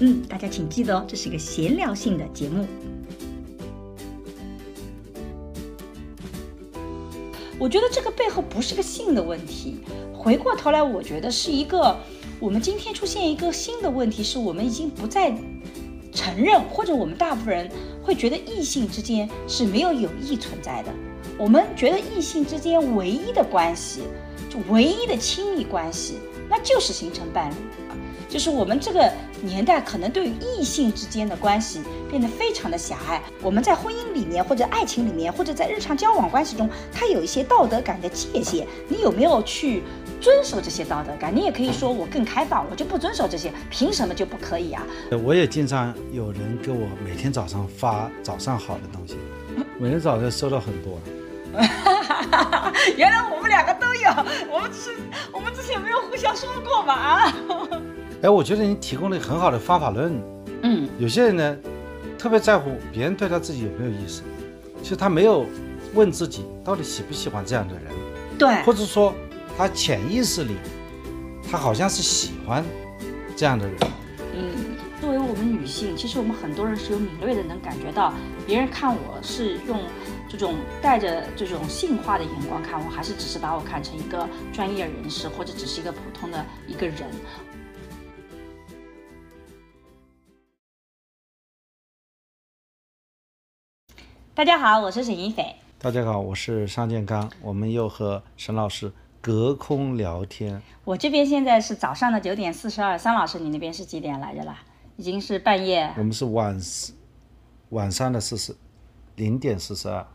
嗯，大家请记得哦，这是一个闲聊性的节目。我觉得这个背后不是个性的问题，回过头来，我觉得是一个我们今天出现一个新的问题，是我们已经不再承认，或者我们大部分人会觉得异性之间是没有友谊存在的。我们觉得异性之间唯一的关系，就唯一的亲密关系，那就是形成伴侣。就是我们这个年代可能对于异性之间的关系变得非常的狭隘。我们在婚姻里面，或者爱情里面，或者在日常交往关系中，它有一些道德感的界限。你有没有去遵守这些道德感？你也可以说我更开放，我就不遵守这些，凭什么就不可以啊？我也经常有人给我每天早上发早上好的东西，每天早上收到很多。原来我们两个都有，我们只是我们之前没有互相说过嘛啊？哎，我觉得你提供了很好的方法论。嗯，有些人呢，特别在乎别人对他自己有没有意思，其实他没有问自己到底喜不喜欢这样的人，对，或者说他潜意识里，他好像是喜欢这样的人。嗯，作为我们女性，其实我们很多人是有敏锐的能感觉到，别人看我是用这种带着这种性化的眼光看我，还是只是把我看成一个专业人士，或者只是一个普通的一个人。大家好，我是沈一斐。大家好，我是尚建刚。我们又和沈老师隔空聊天。我这边现在是早上的九点四十二，桑老师，你那边是几点来着啦？已经是半夜。我们是晚晚上的四十零点四十二。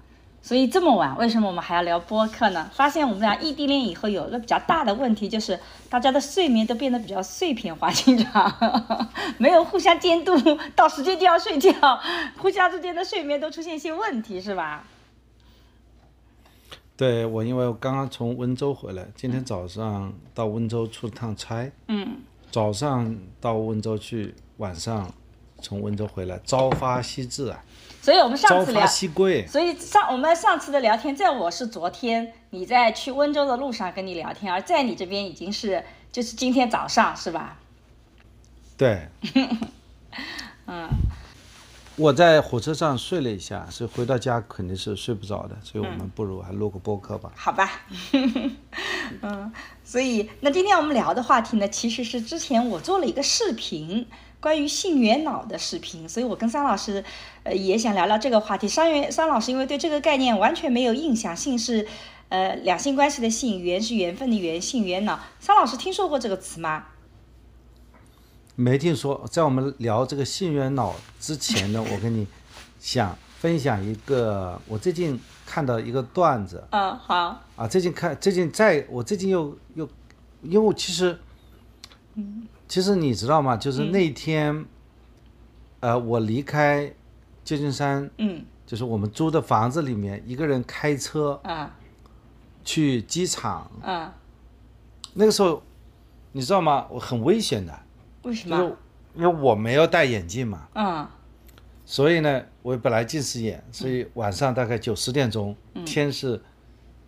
所以这么晚，为什么我们还要聊播客呢？发现我们俩异地恋以后有一个比较大的问题，就是大家的睡眠都变得比较碎片化，经常 没有互相监督，到时间就要睡觉，互相之间的睡眠都出现一些问题，是吧？对我，因为我刚刚从温州回来，今天早上到温州出了趟差，嗯，早上到温州去，晚上从温州回来，朝发夕至啊。所以我们上次聊。所以上我们上次的聊天，在我是昨天你在去温州的路上跟你聊天，而在你这边已经是就是今天早上是吧？对，嗯，我在火车上睡了一下，所以回到家肯定是睡不着的，所以我们不如还录个播客吧。好吧，嗯，所以那今天我们聊的话题呢，其实是之前我做了一个视频。关于性缘脑的视频，所以我跟桑老师，呃，也想聊聊这个话题。桑缘桑老师因为对这个概念完全没有印象，性是，呃，两性关系的性，缘是缘分的缘，性缘脑。桑老师听说过这个词吗？没听说。在我们聊这个性缘脑之前呢，我跟你想分享一个我最近看到一个段子。嗯，好。啊，最近看，最近在我最近又又，因为其实，嗯。其实你知道吗？就是那天，呃，我离开旧金山，嗯，就是我们租的房子里面，一个人开车，啊，去机场，啊，那个时候，你知道吗？我很危险的，为什么？因为我没有戴眼镜嘛，嗯，所以呢，我本来近视眼，所以晚上大概九十点钟，天是，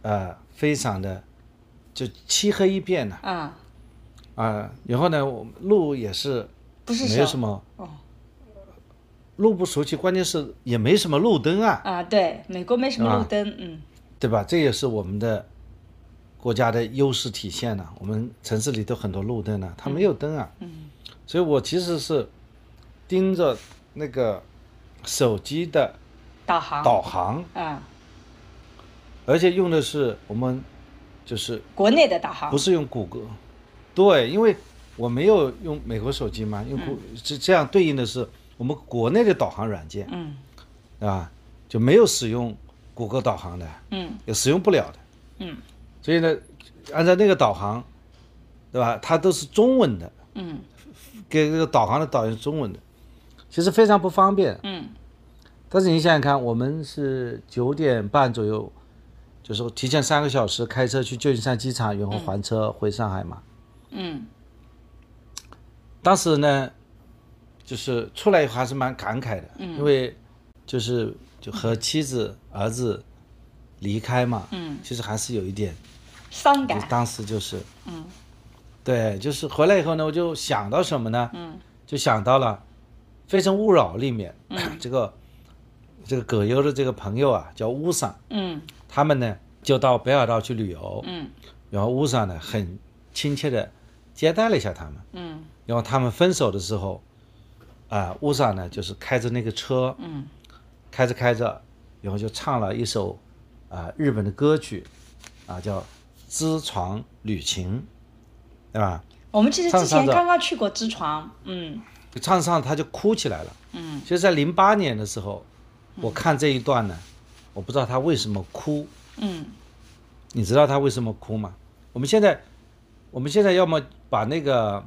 呃，非常的，就漆黑一片的，嗯。啊，然后呢，我路也是，不是没有什么哦，路不熟悉，关键是也没什么路灯啊。啊，对，美国没什么路灯，嗯，对吧？这也是我们的国家的优势体现呢。我们城市里都很多路灯呢，它没有灯啊。嗯，所以我其实是盯着那个手机的导航，导航。啊，而且用的是我们就是国内的导航，不是用谷歌。对，因为我没有用美国手机嘛，用谷这这样对应的是我们国内的导航软件，嗯，啊，就没有使用谷歌导航的，嗯，也使用不了的，嗯，所以呢，按照那个导航，对吧？它都是中文的，嗯，给这个导航的导游中文的，其实非常不方便。嗯但是你想想看，我们是九点半左右，就是提前三个小时开车去旧金山机场，然后还车回上海嘛。嗯当时呢，就是出来以后还是蛮感慨的，因为就是就和妻子儿子离开嘛，嗯，其实还是有一点，伤感。当时就是，嗯，对，就是回来以后呢，我就想到什么呢？嗯，就想到了《非诚勿扰》里面，这个这个葛优的这个朋友啊，叫乌桑，嗯。他们呢就到北海道去旅游，嗯。然后乌桑呢很亲切的接待了一下他们，嗯。然后他们分手的时候，啊、乌桑呢就是开着那个车，嗯。开着开着，然后就唱了一首啊、日本的歌曲，啊叫《知床旅情》，对吧？我们其实之前刚刚去过知床，嗯就唱着唱着他就哭起来了。嗯其实，在零八年的时候，我看这一段呢，我不知道他为什么哭，嗯你知道他为什么哭吗？我们现在，我们现在要么把那个，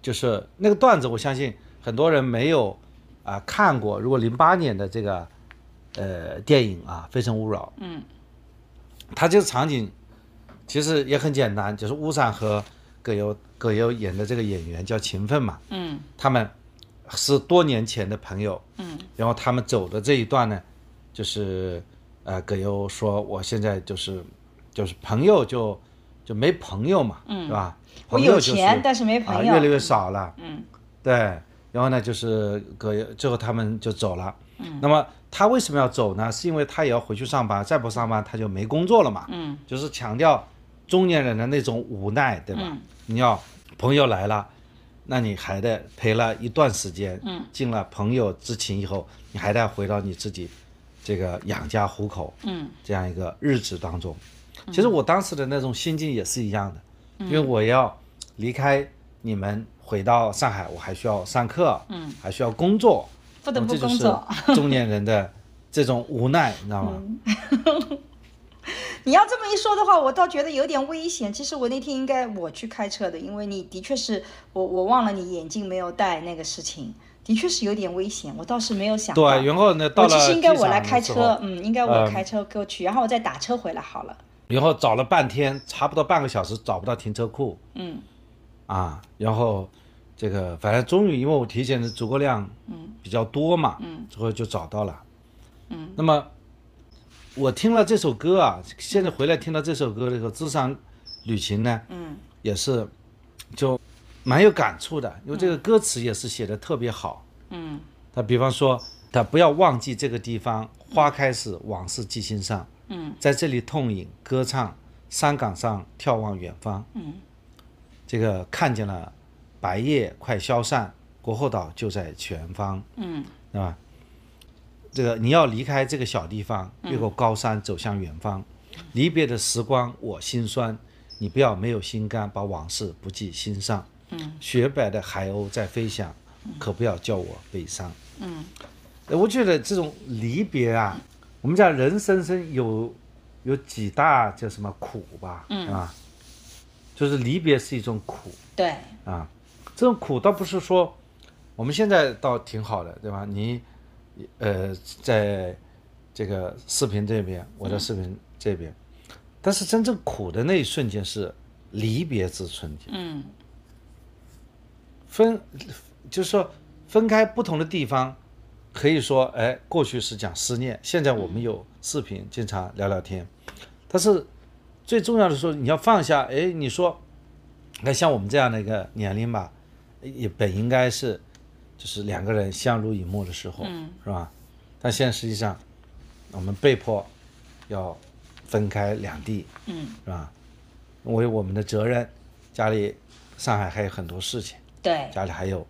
就是那个段子，我相信很多人没有啊、看过。如果零八年的这个呃电影啊《非诚勿扰》，嗯它这个场景其实也很简单，就是乌山和葛优葛优演的这个演员叫秦奋嘛，嗯他们是多年前的朋友，嗯然后他们走的这一段呢，就是呃，葛优说我现在就是就是朋友就就没朋友嘛，嗯是吧？我有钱，但是没啊，朋友。越来越少了。嗯对，然后呢，就是葛优最后他们就走了。嗯，那么他为什么要走呢？是因为他也要回去上班，再不上班他就没工作了嘛。嗯就是强调中年人的那种无奈，对吧？嗯你要朋友来了，那你还得陪了一段时间，嗯，尽了朋友之情以后，你还得回到你自己这个养家糊口嗯这样一个日子当中。其实我当时的那种心境也是一样的，因为我要离开你们回到上海，我还需要上课，嗯，还需要工作，不得不那么这就是工作。中年人的这种无奈，你知道吗？你要这么一说的话，我倒觉得有点危险。其实我那天应该我去开车的，因为你的确是我我忘了你眼镜没有戴那个事情，的确是有点危险。我倒是没有想到。对，然后呢，到了我其实应该我来开车，嗯，应该我呃开车过去，然后我再打车回来好了。然后找了半天，差不多半个小时找不到停车库嗯啊，然后这个反正终于因为我提前的足够量嗯比较多嘛，嗯最后就找到了。嗯，那么我听了这首歌啊，现在回来听到这首歌的时候，《智商旅行》呢，嗯也是就蛮有感触的，因为这个歌词也是写的特别好。嗯他比方说，他不要忘记这个地方，花开时往事记心上。嗯在这里痛饮歌唱，山岗上眺望远方。嗯这个看见了白夜快消散，国后岛就在前方，嗯对吧？这个你要离开这个小地方，越过高山走向远方。离别的时光我心酸，你不要没有心肝，把往事不记心上。嗯雪白的海鸥在飞翔，可不要叫我悲伤。嗯呃我觉得这种离别啊，我们讲人生生有有几大叫什么苦吧，嗯啊，就是离别是一种苦对，啊，这种苦倒不是说我们现在倒挺好的，对吧？你呃，在这个视频这边，我在视频这边，但是真正苦的那一瞬间是离别之瞬间。嗯分，就是说分开不同的地方，可以说，哎，过去是讲思念，现在我们有视频，经常聊聊天。但是最重要的说，你要放下，哎，你说，你看像我们这样的一个年龄吧，也本应该是就是两个人相濡以沫的时候，嗯是吧？但现在实际上，我们被迫要分开两地，嗯是吧？为我们的责任，家里上海还有很多事情。对家里还有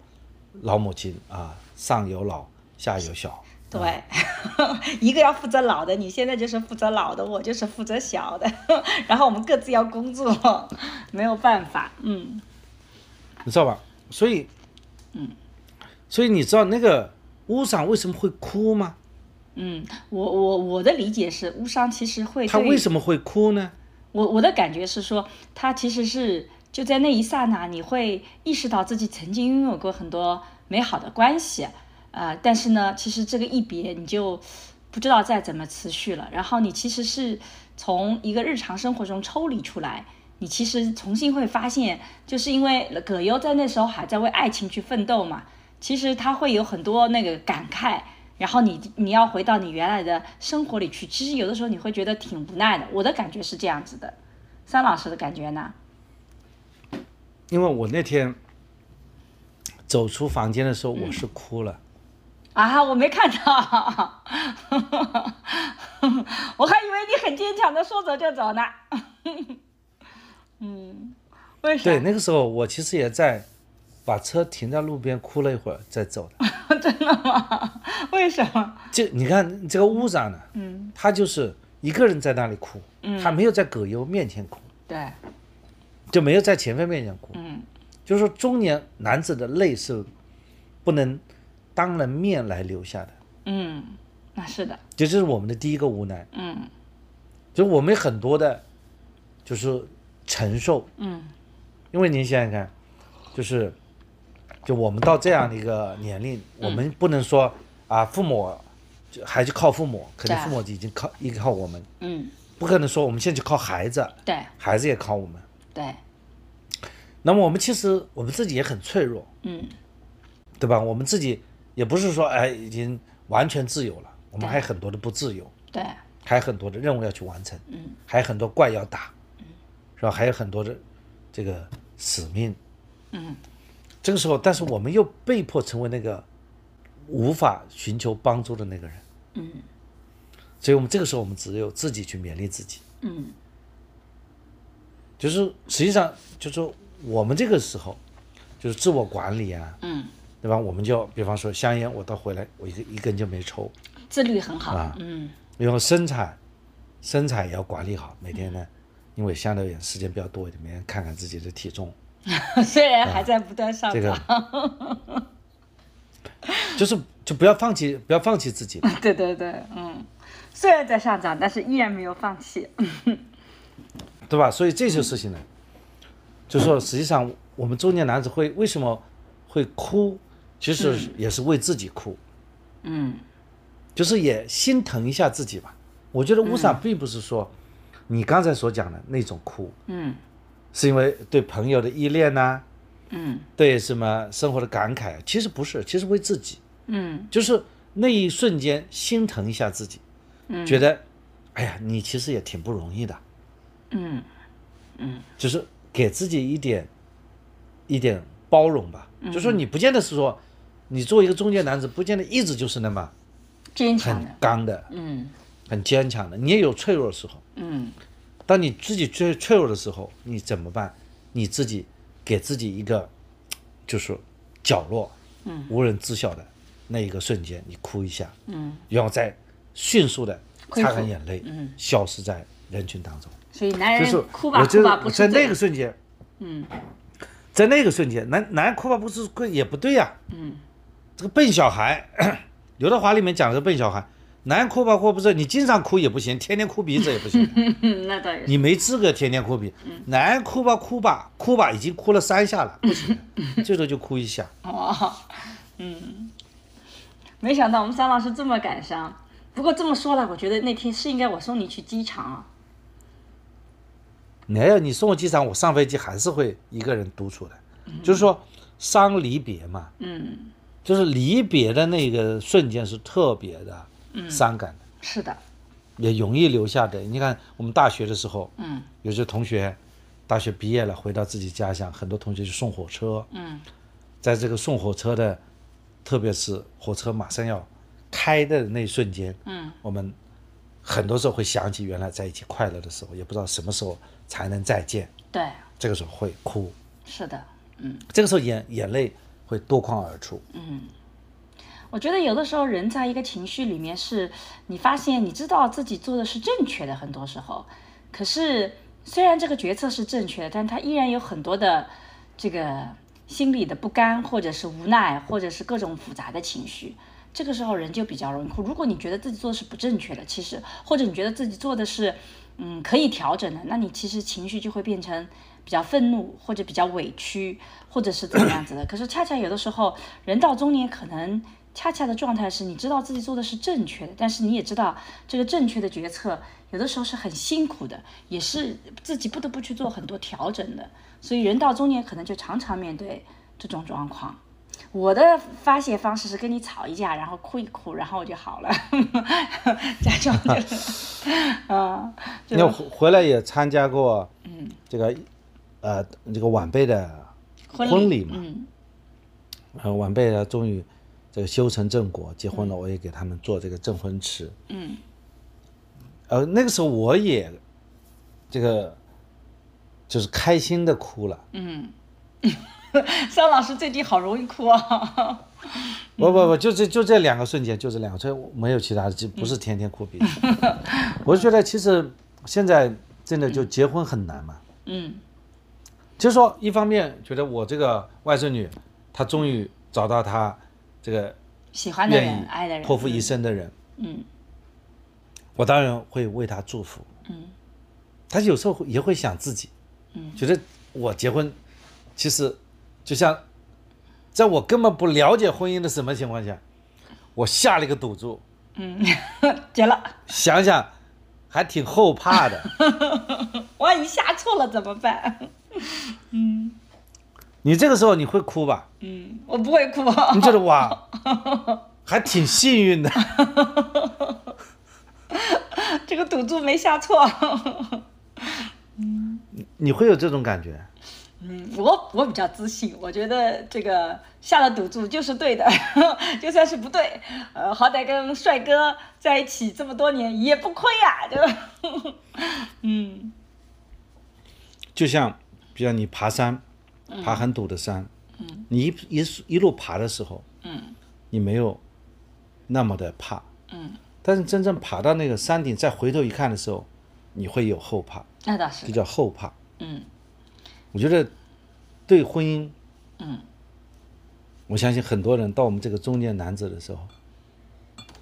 老母亲啊，上有老下有小，对，一个要负责老的，你现在就是负责老的，我就是负责小的，然后我们各自要工作，没有办法，嗯你知道吧？所以，嗯，所以你知道那个乌桑为什么会哭吗？嗯，我我我的理解是，乌桑其实会对他为什么会哭呢？我我的感觉是说，他其实是就在那一刹那，你会意识到自己曾经拥有过很多美好的关系，呃，但是呢，其实这个一别，你就不知道再怎么持续了。然后你其实是从一个日常生活中抽离出来，你其实重新会发现，就是因为葛优在那时候还在为爱情去奋斗嘛，其实他会有很多那个感慨。然后你你要回到你原来的生活里去，其实有的时候你会觉得挺无奈的。我的感觉是这样子的，三老师的感觉呢？因为我那天走出房间的时候，我是哭了。啊，我没看到，我还以为你很坚强的说走就走呢。嗯，为啥？对，那个时候我其实也在把车停在路边哭了一会儿再走的。真的吗？为什么？就你看这个屋长呢，嗯，他就是一个人在那里哭，嗯，他没有在葛优面前哭，对，就没有在前辈面前哭，嗯，就是说中年男子的泪是不能当人面来流下的，嗯，那是的，这就是我们的第一个无奈，嗯，就我们很多的，就是承受，嗯，因为您想想看，就是。就我们到这样的一个年龄，我们不能说啊，父母就还是靠父母，肯定父母已经靠依靠我们，嗯，不可能说我们现在就靠孩子，对，孩子也靠我们，对。那么我们其实我们自己也很脆弱，嗯，对吧？我们自己也不是说哎已经完全自由了，我们还有很多的不自由，对，还有很多的任务要去完成，嗯，还有很多怪要打，嗯，是吧？还有很多的这个使命，嗯。这个时候，但是我们又被迫成为那个无法寻求帮助的那个人。嗯，所以我们这个时候，我们只有自己去勉励自己。嗯，就是实际上，就是说我们这个时候，就是自我管理啊，嗯，对吧？我们就比方说香烟，我到回来，我一个一根就没抽，自律很好啊。嗯，然后生产，生产也要管理好，每天呢，因为相对而言时间比较多一点，每天看看自己的体重。虽然还在不断上涨，就是就不要放弃，不要放弃自己。对对对，嗯，虽然在上涨，但是依然没有放弃，对吧？所以这些事情呢，就说实际上我们中年男子会为什么会哭，其实也是为自己哭，嗯，就是也心疼一下自己吧。我觉得乌萨并不是说你刚才所讲的那种哭，嗯。是因为对朋友的依恋呐，嗯，对什么生活的感慨，其实不是，其实为自己，嗯，就是那一瞬间心疼一下自己，嗯，觉得，哎呀，你其实也挺不容易的，嗯，嗯，就是给自己一点，一点包容吧，就说你不见得是说，你作为一个中年男子，不见得一直就是那么坚强很刚的，嗯，很坚强的，你也有脆弱的时候，嗯。当你自己最脆弱的时候，你怎么办？你自己给自己一个，就是角落，嗯，无人知晓的那一个瞬间，你哭一下，嗯，然后再迅速的擦干眼泪，嗯，消失在人群当中。所以男人哭吧哭吧不是在那个瞬间，嗯，在那个瞬间，男男人哭吧不是哭也不对呀，嗯，这个笨小孩，刘德华里面讲的是笨小孩。男人哭吧哭不是，你经常哭也不行，天天哭鼻子也不行。那倒也是。你没资格天天哭鼻。男人哭吧哭吧哭吧，已经哭了三下了，不行，最多就哭一下。哦，嗯，没想到我们桑老师这么感伤。不过这么说了，我觉得那天是应该我送你去机场啊。没有，你送我机场，我上飞机还是会一个人独处的。就是说伤离别嘛，嗯，就是离别的那个瞬间是特别的。伤感的，是的，也容易留下的。你看，我们大学的时候，嗯，有些同学大学毕业了，回到自己家乡，很多同学就送火车，嗯，在这个送火车的，特别是火车马上要开的那一瞬间，嗯，我们很多时候会想起原来在一起快乐的时候，也不知道什么时候才能再见，对，这个时候会哭，是的，嗯，这个时候眼眼泪会夺眶而出，嗯。我觉得有的时候人在一个情绪里面，是你发现你知道自己做的是正确的，很多时候，可是虽然这个决策是正确的，但他依然有很多的这个心里的不甘，或者是无奈，或者是各种复杂的情绪。这个时候人就比较容易哭。如果你觉得自己做的是不正确的，其实或者你觉得自己做的是嗯可以调整的，那你其实情绪就会变成比较愤怒或者比较委屈，或者是怎么样子的。可是恰恰有的时候人到中年，可能恰恰的状态是你知道自己做的是正确的，但是你也知道这个正确的决策有的时候是很辛苦的，也是自己不得不去做很多调整的。所以人到中年可能就常常面对这种状况。我的发泄方式是跟你吵一架，然后哭一哭，然后我就好了，假装的，嗯，就你回回来也参加过，嗯，这个，呃，这个晚辈的婚礼嘛，嗯呃，晚辈呢终于这个修成正果，结婚了，我也给他们做这个证婚池。嗯，呃，那个时候我也这个就是开心的哭了。嗯，肖老师最近好容易哭啊，不不不，就这就这两个瞬间，就这两个，所以没有其他的，就不是天天哭鼻子。我就觉得其实现在真的就结婚很难嘛。嗯就是说，一方面觉得我这个外孙女，她终于找到她这个喜欢的人、爱的人，托付一生的人，嗯。我当然会为他祝福。嗯。他有时候也会想自己，嗯，觉得我结婚，其实就像在我根本不了解婚姻的什么情况下，我下了一个赌注，嗯，结了，想想还挺后怕的。万一下错了怎么办？你这个时候你会哭吧？嗯，我不会哭，你觉得哇，还挺幸运的。这个赌注没下错。你会有这种感觉？嗯，我我比较自信，我觉得这个下了赌注就是对的，就算是不对，呃，好歹跟帅哥在一起这么多年也不亏呀、就，嗯就像，比如你爬山，爬很陡的山，嗯。你一一一路爬的时候，嗯。你没有那么的怕，嗯，但是真正爬到那个山顶，再回头一看的时候，你会有后怕，那倒是。这，叫后怕。嗯。我觉得对婚姻，嗯，我相信很多人到我们这个中年男子的时候，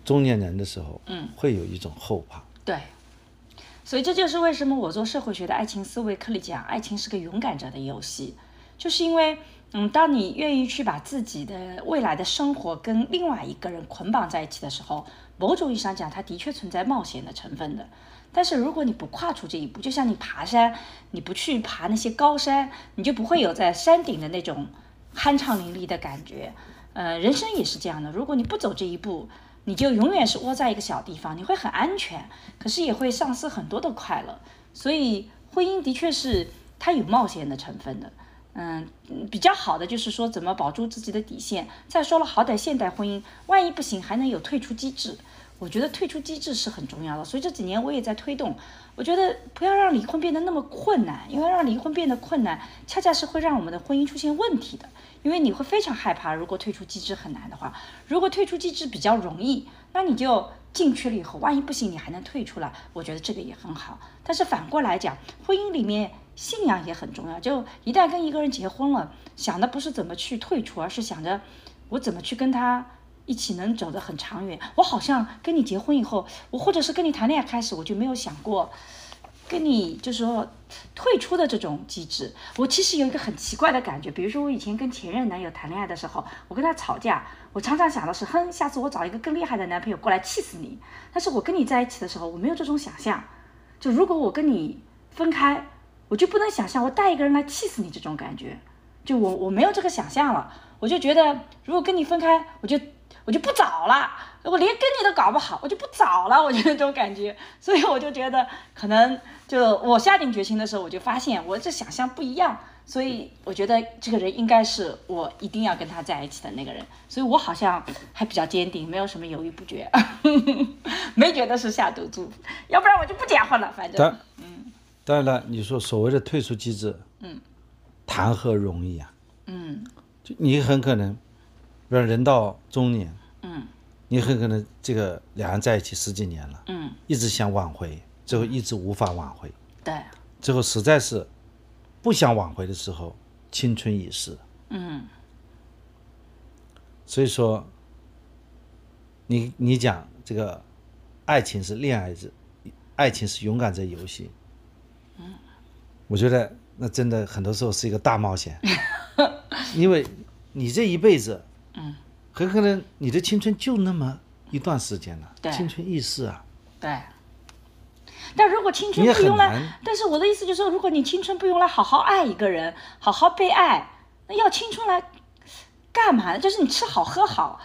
中年人的时候，嗯，会有一种后怕。对，所以这就是为什么我做社会学的爱情思维课里讲，爱情是个勇敢者的游戏，就是因为，嗯，当你愿意去把自己的未来的生活跟另外一个人捆绑在一起的时候，某种意义上讲，它的确存在冒险的成分的。但是如果你不跨出这一步，就像你爬山，你不去爬那些高山，你就不会有在山顶的那种酣畅淋漓的感觉。呃，人生也是这样的，如果你不走这一步，你就永远是窝在一个小地方，你会很安全，可是也会丧失很多的快乐。所以婚姻的确是它有冒险的成分的。嗯，比较好的就是说怎么保住自己的底线。再说了，好歹现代婚姻，万一不行还能有退出机制。我觉得退出机制是很重要的，所以这几年我也在推动。我觉得不要让离婚变得那么困难，因为让离婚变得困难，恰恰是会让我们的婚姻出现问题的。因为你会非常害怕，如果退出机制很难的话，如果退出机制比较容易，那你就进去了以后，万一不行，你还能退出来，我觉得这个也很好。但是反过来讲，婚姻里面信仰也很重要。就一旦跟一个人结婚了，想的不是怎么去退出，而是想着我怎么去跟他一起能走得很长远。我好像跟你结婚以后，我或者是跟你谈恋爱开始，我就没有想过跟你就是说退出的这种机制。我其实有一个很奇怪的感觉，比如说我以前跟前任男友谈恋爱的时候，我跟他吵架，我常常想的是，哼，下次我找一个更厉害的男朋友过来气死你。但是我跟你在一起的时候，我没有这种想象。就如果我跟你分开，我就不能想象我带一个人来气死你这种感觉。就我我没有这个想象了，我就觉得如果跟你分开，我就我就不找了，我连跟你都搞不好，我就不找了，我就 那种感觉，所以我就觉得可能就我下定决心的时候，我就发现我这想象不一样，所以我觉得这个人应该是我一定要跟他在一起的那个人，所以我好像还比较坚定，没有什么犹豫不决，没觉得是下赌注，要不然我就不结婚了，反正嗯当然了，你说所谓的退出机制，嗯，谈何容易啊？嗯。就你很可能，比如人到中年，嗯。你很可能这个两人在一起十几年了，嗯，一直想挽回，最后一直无法挽回，对，最后实在是不想挽回的时候，青春已逝。嗯。所以说，你你讲这个爱情是恋爱之爱情是勇敢者游戏。嗯，我觉得那真的很多时候是一个大冒险，因为你这一辈子，嗯，很可能你的青春就那么一段时间了，对青春易逝啊。对。但如果青春不用来，但是我的意思就是说，如果你青春不用来好好爱一个人，好好被爱，那要青春来干嘛呢？就是你吃好喝好。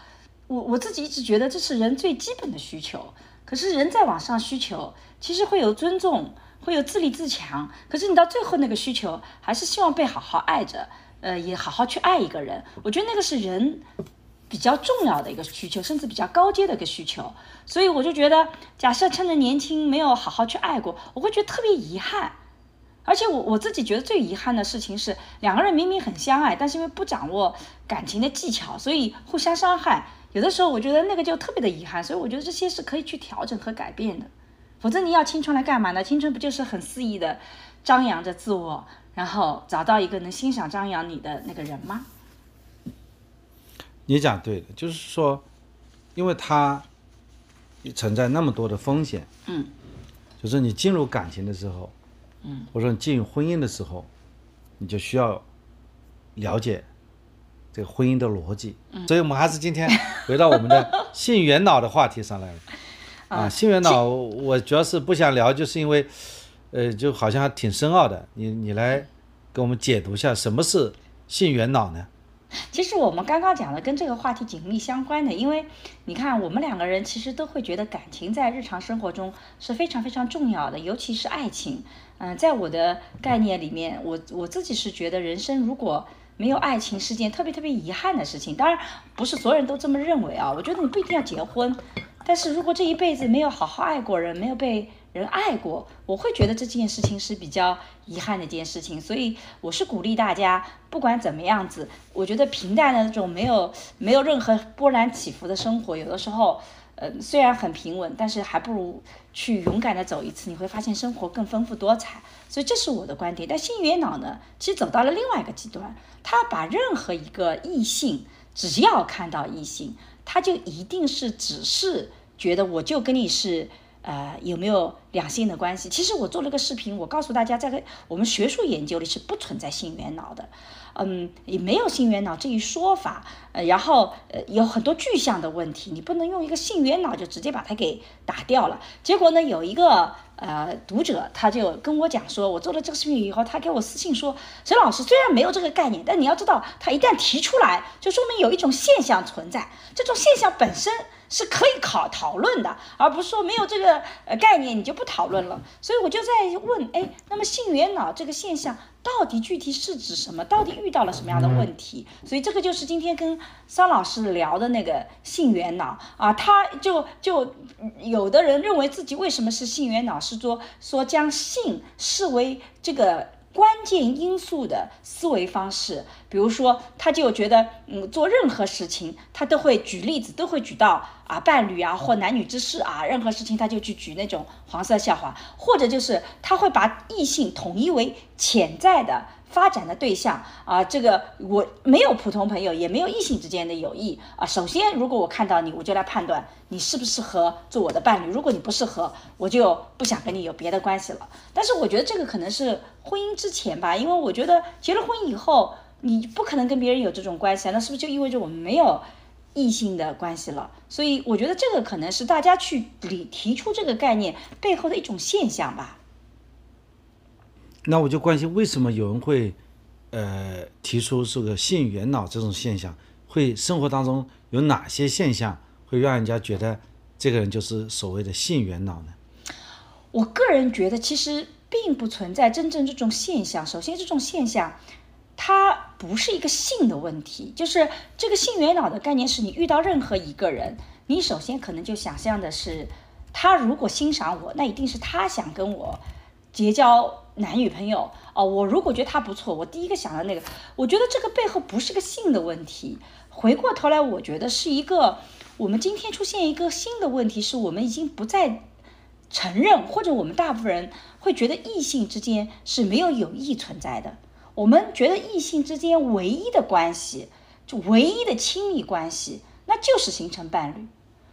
我我自己一直觉得这是人最基本的需求。可是人在往上需求，其实会有尊重，会有自立自强。可是你到最后那个需求，还是希望被好好爱着，呃，也好好去爱一个人。我觉得那个是人比较重要的一个需求，甚至比较高阶的一个需求。所以我就觉得，假设趁着年轻没有好好去爱过，我会觉得特别遗憾。而且我我自己觉得最遗憾的事情是，两个人明明很相爱，但是因为不掌握感情的技巧，所以互相伤害。有的时候我觉得那个就特别的遗憾，所以我觉得这些是可以去调整和改变的。否则你要青春来干嘛呢？青春不就是很肆意的张扬着自我，然后找到一个能欣赏张扬你的那个人吗？你讲对的，就是说，因为他存在那么多的风险，嗯，就是你进入感情的时候，嗯，或者说你进入婚姻的时候，你就需要了解这个婚姻的逻辑。嗯所以我们还是今天回到我们的性缘脑的话题上来了。啊，性缘脑，我主要是不想聊，就是因为，呃，就好像还挺深奥的。你你来给我们解读一下什么是性缘脑呢？其实我们刚刚讲的跟这个话题紧密相关的，因为你看，我们两个人其实都会觉得感情在日常生活中是非常非常重要的，尤其是爱情。嗯、在我的概念里面，我我自己是觉得人生如果没有爱情是件特别特别遗憾的事情。当然，不是所有人都这么认为啊。我觉得你不一定要结婚，但是如果这一辈子没有好好爱过人，没有被人爱过，我会觉得这件事情是比较遗憾的一件事情。所以我是鼓励大家，不管怎么样子，我觉得平淡的那种没有没有任何波澜起伏的生活，有的时候。呃，虽然很平稳，但是还不如去勇敢的走一次，你会发现生活更丰富多彩。所以这是我的观点。但性缘脑呢，其实走到了另外一个极端，他把任何一个异性，只要看到异性，他就一定是只是觉得我就跟你是呃有没有两性的关系。其实我做了个视频，我告诉大家，在个我们学术研究里是不存在性缘脑的。嗯，也没有性缘脑这一说法，呃，然后呃有很多具象的问题，你不能用一个性缘脑就直接把它给打掉了。结果呢，有一个呃读者他就跟我讲说，我做了这个视频以后，他给我私信说，沈老师虽然没有这个概念，但你要知道，他一旦提出来，就说明有一种现象存在，这种现象本身是可以考讨论的，而不是说没有这个呃概念你就不讨论了。所以我就在问，哎，那么性缘脑这个现象到底具体是指什么？到底遇到了什么样的问题？所以这个就是今天跟桑老师聊的那个性缘脑啊，他就就有的人认为自己为什么是性缘脑，是说说将性视为这个。关键因素的思维方式，比如说，他就觉得，嗯，做任何事情，他都会举例子，都会举到啊伴侣啊或男女之事啊，任何事情他就去举那种黄色笑话，或者就是他会把异性统一为潜在的发展的对象啊，这个我没有普通朋友，也没有异性之间的友谊啊。首先，如果我看到你，我就来判断你适不适合做我的伴侣。如果你不适合，我就不想跟你有别的关系了。但是我觉得这个可能是婚姻之前吧，因为我觉得结了婚以后，你不可能跟别人有这种关系啊，那是不是就意味着我们没有异性的关系了？所以我觉得这个可能是大家去理提出这个概念背后的一种现象吧。那我就关心为什么有人会，呃，提出这个性缘脑这种现象，会生活当中有哪些现象会让人家觉得这个人就是所谓的性缘脑呢？我个人觉得，其实并不存在真正这种现象。首先，这种现象它不是一个性的问题，就是这个性缘脑的概念是你遇到任何一个人，你首先可能就想象的是，他如果欣赏我，那一定是他想跟我结交男女朋友哦。我如果觉得他不错，我第一个想到那个，我觉得这个背后不是个性的问题。回过头来，我觉得是一个我们今天出现一个新的问题，是我们已经不再。承认，或者我们大部分人会觉得异性之间是没有友谊存在的。我们觉得异性之间唯一的关系，就唯一的亲密关系，那就是形成伴侣。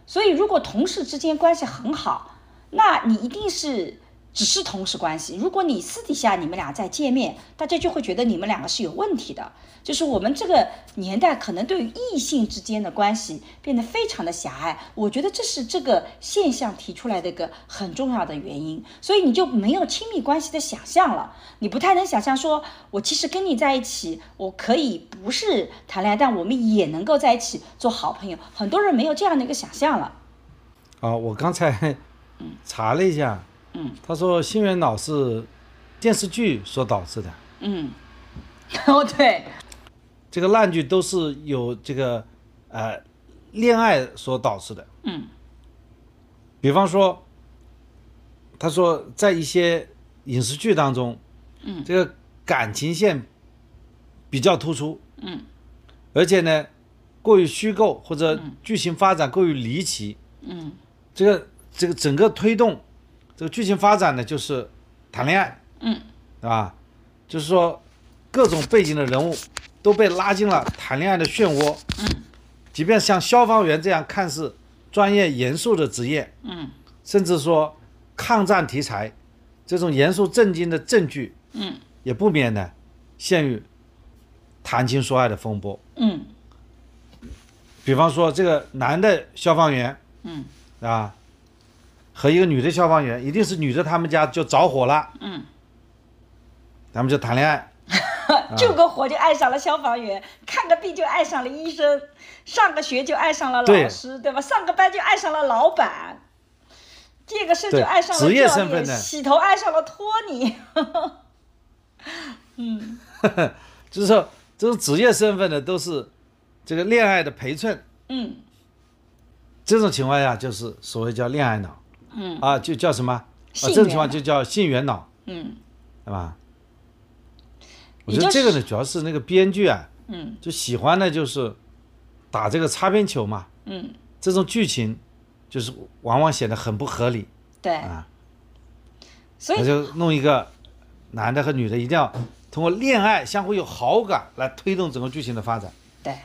所以，如果同事之间关系很好，那你一定是只是同事关系。如果你私底下你们俩再见面，大家就会觉得你们两个是有问题的。就是我们这个年代可能对于异性之间的关系变得非常的狭隘，我觉得这是这个现象提出来的一个很重要的原因。所以你就没有亲密关系的想象了，你不太能想象说，我其实跟你在一起，我可以不是谈恋爱，但我们也能够在一起做好朋友。很多人没有这样的一个想象了。啊，我刚才查了一下，他说心猿脑是电视剧所导致的，嗯，哦对，这个烂剧都是有这个呃恋爱所导致的。嗯。比方说，他说在一些影视剧当中，嗯，这个感情线比较突出，嗯，而且呢过于虚构或者剧情发展过于离奇，嗯。这个这个整个推动这个剧情发展呢，就是谈恋爱，嗯，对吧？就是说各种背景的人物都被拉进了谈恋爱的漩涡，嗯，即便像消防员这样看似专业严肃的职业，嗯。甚至说抗战题材这种严肃正经的证据，嗯。也不免呢陷于谈情说爱的风波。嗯。比方说这个男的消防员嗯。啊，和一个女的消防员，一定是女的他们家就着火了，嗯，咱们就谈恋爱。救个火就爱上了消防员，看个病就爱上了医生，上个学就爱上了老师，对吧？上个班就爱上了老板，这个身就爱上了职业身份的洗头爱上了托尼。嗯 就是说，这种职业身份的，都是这个恋爱的陪衬。嗯这种情况下，就是所谓叫恋爱脑嗯啊，就叫什么？啊，这种情况就叫性缘脑，嗯对吧？我觉得这个呢，主要是那个编剧啊，嗯就喜欢呢，就是打这个擦边球嘛。嗯，这种剧情就是往往显得很不合理对，啊。所以他就弄一个男的和女的一定要通过恋爱相互有好感来推动整个剧情的发展。对，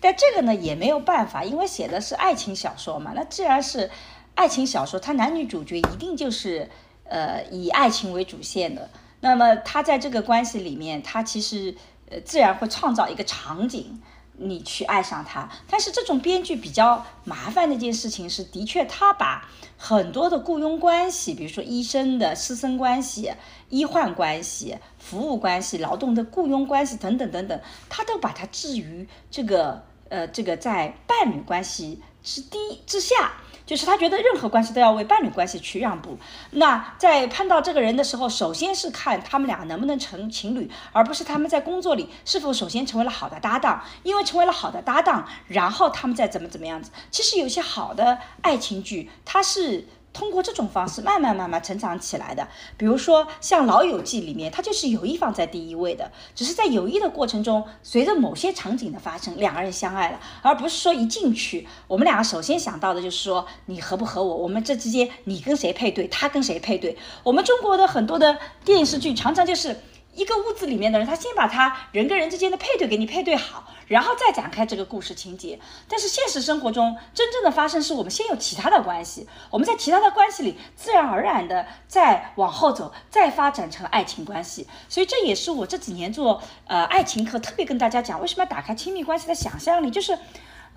但这个呢也没有办法，因为写的是爱情小说嘛。那既然是爱情小说，它男女主角一定就是呃以爱情为主线的。那么他在这个关系里面，他其实呃自然会创造一个场景。你去爱上他，但是这种编剧比较麻烦的一件事情是，的确他把很多的雇佣关系，比如说医生的师生关系、医患关系、服务关系、劳动的雇佣关系等等等等，他都把它置于这个呃这个在伴侣关系之低之下。就是他觉得任何关系都要为伴侣关系去让步。那在碰到这个人的时候，首先是看他们俩能不能成情侣，而不是他们在工作里是否首先成为了好的搭档。因为成为了好的搭档，然后他们再怎么怎么样子。其实有些好的爱情剧，它是。通过这种方式慢慢慢慢成长起来的，比如说像《老友记》里面，它就是友谊放在第一位的，只是在友谊的过程中，随着某些场景的发生，两个人相爱了，而不是说一进去，我们两个首先想到的就是说你合不合我，我们这之间你跟谁配对，他跟谁配对。我们中国的很多的电视剧常常就是。一个屋子里面的人，他先把他人跟人之间的配对给你配对好，然后再展开这个故事情节。但是现实生活中，真正的发生是我们先有其他的关系，我们在其他的关系里自然而然的再往后走，再发展成爱情关系。所以这也是我这几年做呃爱情课特别跟大家讲，为什么要打开亲密关系的想象力，就是。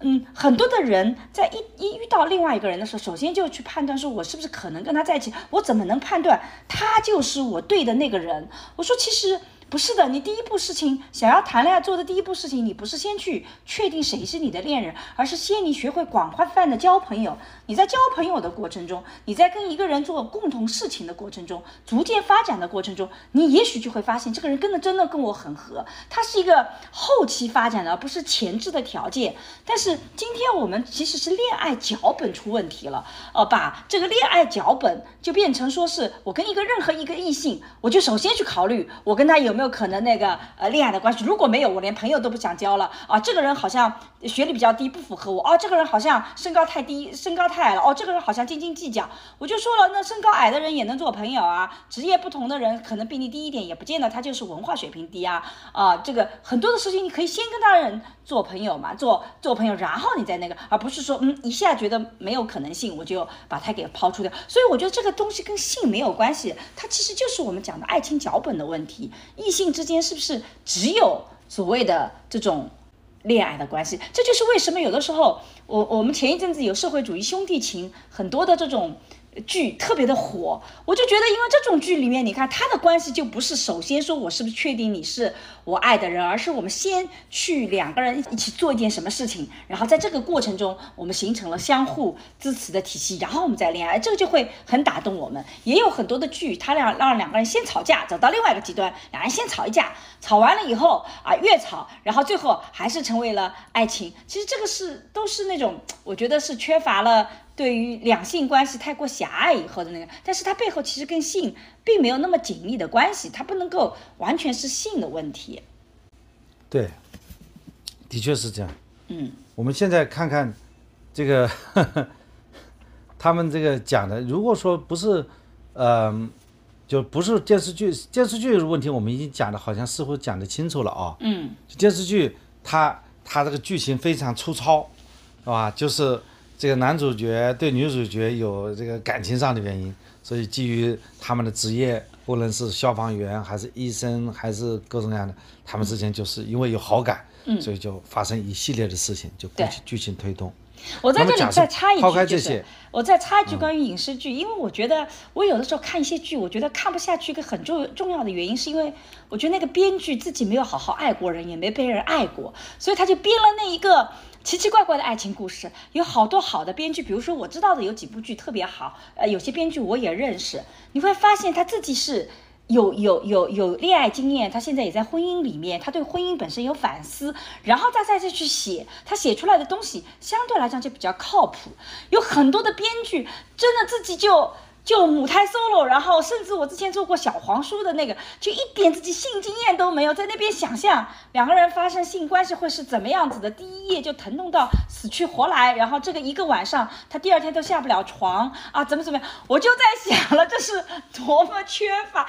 嗯，很多的人在一一遇到另外一个人的时候，首先就去判断说，我是不是可能跟他在一起？我怎么能判断他就是我对的那个人？我说，其实不是的。你第一步事情想要谈恋爱做的第一步事情，你不是先去确定谁是你的恋人，而是先你学会广泛泛的交朋友。你在交朋友的过程中，你在跟一个人做共同事情的过程中，逐渐发展的过程中，你也许就会发现这个人跟的真的跟我很合。他是一个后期发展的，而不是前置的条件。但是今天我们其实是恋爱脚本出问题了，呃，把这个恋爱脚本就变成说是我跟一个任何一个异性，我就首先去考虑我跟他有没没有可能那个呃恋爱的关系？如果没有，我连朋友都不想交了啊。这个人好像学历比较低，不符合我哦。这个人好像身高太低，身高太矮了哦。这个人好像斤斤计较。我就说了，那身高矮的人也能做朋友啊。职业不同的人可能比你低一点，也不见得他就是文化水平低啊啊。这个很多的事情你可以先跟他人做朋友嘛，做做朋友，然后你再那个，而不是说嗯一下觉得没有可能性，我就把他给抛出掉。所以我觉得这个东西跟性没有关系，它其实就是我们讲的爱情脚本的问题。异性之间是不是只有所谓的这种恋爱的关系？这就是为什么有的时候，我我们前一阵子有社会主义兄弟情，很多的这种。剧特别的火，我就觉得，因为这种剧里面，你看他的关系就不是首先说我是不是确定你是我爱的人，而是我们先去两个人一起做一件什么事情，然后在这个过程中，我们形成了相互支持的体系，然后我们再恋爱，这个就会很打动我们。也有很多的剧，他俩让两个人先吵架，走到另外一个极端，两人先吵一架，吵完了以后啊，越吵，然后最后还是成为了爱情。其实这个是都是那种，我觉得是缺乏了。对于两性关系太过狭隘以后的那个，但是它背后其实跟性并没有那么紧密的关系，它不能够完全是性的问题。对，的确是这样。嗯，我们现在看看这个 他们这个讲的，如果说不是，呃，就不是电视剧，电视剧的问题我们已经讲的好像似乎讲的清楚了啊。嗯，电视剧它它这个剧情非常粗糙，是吧？就是。这个男主角对女主角有这个感情上的原因，所以基于他们的职业，不论是消防员还是医生，还是各种各样的，他们之间就是因为有好感，嗯所以就发生一系列的事情，就剧剧情推动。我在这里再插一句，就是，我再插一句关于影视剧，因为我觉得我有的时候看一些剧，我觉得看不下去，一个很重重要的原因是因为我觉得那个编剧自己没有好好爱过人，也没被人爱过，所以他就编了那一个。奇奇怪怪的爱情故事，有好多好的编剧，比如说我知道的有几部剧特别好，呃，有些编剧我也认识。你会发现他自己是有有有有恋爱经验，他现在也在婚姻里面，他对婚姻本身有反思，然后他再再去写，他写出来的东西相对来讲就比较靠谱。有很多的编剧真的自己就。就母胎 solo，然后甚至我之前做过小黄书的那个，就一点自己性经验都没有，在那边想象两个人发生性关系会是怎么样子的，第一页就疼痛到死去活来，然后这个一个晚上他第二天都下不了床啊，怎么怎么样，我就在想了，这是多么缺乏，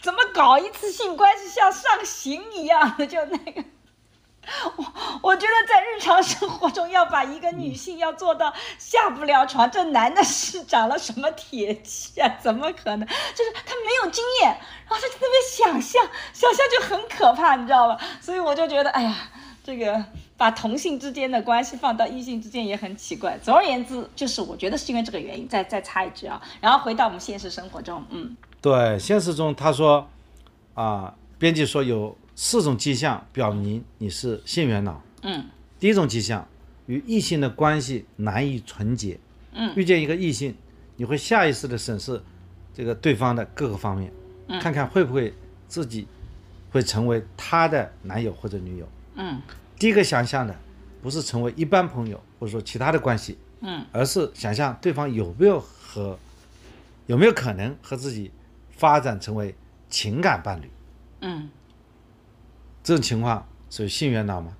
怎么搞一次性关系像上刑一样的，就那个。我 我觉得在日常生活中要把一个女性要做到下不了床，这男的是长了什么铁器啊？怎么可能？就是他没有经验，然后他就特别想象，想象就很可怕，你知道吧？所以我就觉得，哎呀，这个把同性之间的关系放到异性之间也很奇怪。总而言之，就是我觉得是因为这个原因。再再插一句啊，然后回到我们现实生活中，嗯，对，现实中他说，啊，编辑说有。四种迹象表明你是性缘脑。嗯，第一种迹象，与异性的关系难以纯洁。嗯，遇见一个异性，你会下意识的审视这个对方的各个方面，看看会不会自己会成为他的男友或者女友。嗯，第一个想象的不是成为一般朋友或者说其他的关系，嗯，而是想象对方有没有和有没有可能和自己发展成为情感伴侣。嗯。这种情况属于性缘脑吗？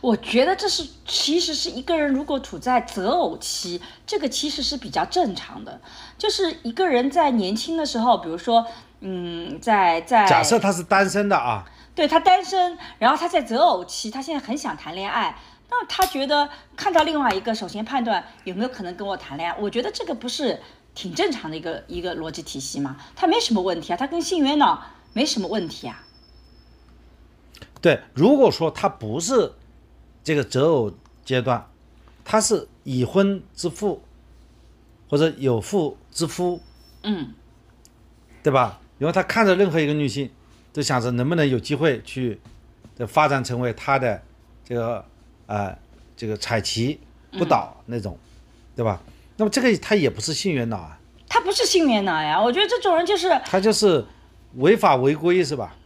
我觉得这是其实是一个人如果处在择偶期，这个其实是比较正常的。就是一个人在年轻的时候，比如说，嗯，在在假设他是单身的啊，对他单身，然后他在择偶期，他现在很想谈恋爱，那他觉得看到另外一个，首先判断有没有可能跟我谈恋爱，我觉得这个不是挺正常的一个一个逻辑体系吗？他没什么问题啊，他跟性缘脑没什么问题啊。对，如果说他不是这个择偶阶段，他是已婚之妇或者有妇之夫，嗯，对吧？因为他看着任何一个女性，都想着能不能有机会去发展成为他的这个啊这个彩旗不倒那种，对吧？那么这个他也不是性缘脑啊，他不是性缘脑呀，我觉得这种人就是他就是违法违规是吧？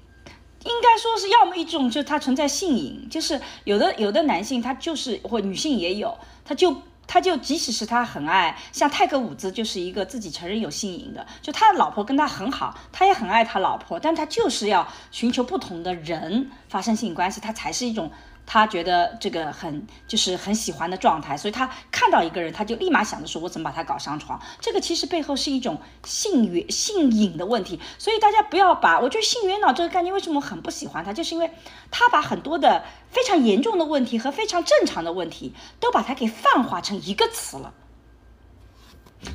应该说是要么一种，就是他存在性瘾，就是有的有的男性他就是或女性也有，他就他就即使是他很爱，像泰格伍兹就是一个自己承认有性瘾的，就他的老婆跟他很好，他也很爱他老婆，但他就是要寻求不同的人发生性关系，他才是一种。他觉得这个很就是很喜欢的状态，所以他看到一个人，他就立马想着说，我怎么把他搞上床？这个其实背后是一种性缘性瘾的问题。所以大家不要把我觉得性缘脑这个概念为什么很不喜欢它，就是因为他把很多的非常严重的问题和非常正常的问题都把它给泛化成一个词了。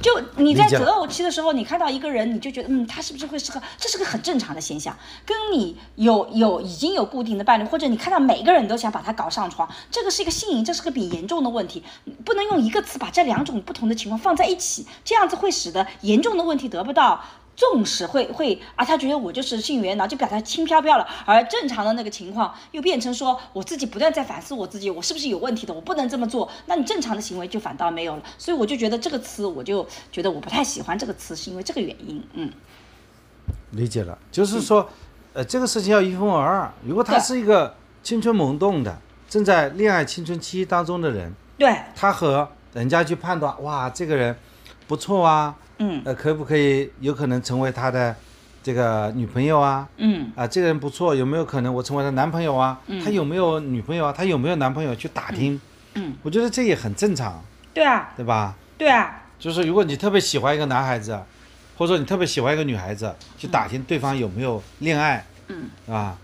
就你在择偶期的时候，你看到一个人，你就觉得，嗯，他是不是会适合？这是个很正常的现象。跟你有有已经有固定的伴侣，或者你看到每个人都想把他搞上床，这个是一个性瘾，这是个比严重的问题。不能用一个词把这两种不同的情况放在一起，这样子会使得严重的问题得不到。重视会会啊，他觉得我就是性缘脑，就表他轻飘飘了。而正常的那个情况又变成说，我自己不断在反思我自己，我是不是有问题的？我不能这么做。那你正常的行为就反倒没有了。所以我就觉得这个词，我就觉得我不太喜欢这个词，是因为这个原因。嗯，理解了，就是说，呃，这个事情要一分为二。如果他是一个青春萌动的，正在恋爱青春期当中的人，对，他和人家去判断，哇，这个人不错啊。嗯，呃，可不可以有可能成为他的这个女朋友啊？嗯，啊，这个人不错，有没有可能我成为他男朋友啊？嗯，他有没有女朋友啊？他有没有男朋友？去打听。嗯，我觉得这也很正常。对啊，对吧？对啊，就是如果你特别喜欢一个男孩子，或者说你特别喜欢一个女孩子，去打听对方有没有恋爱，嗯，是吧？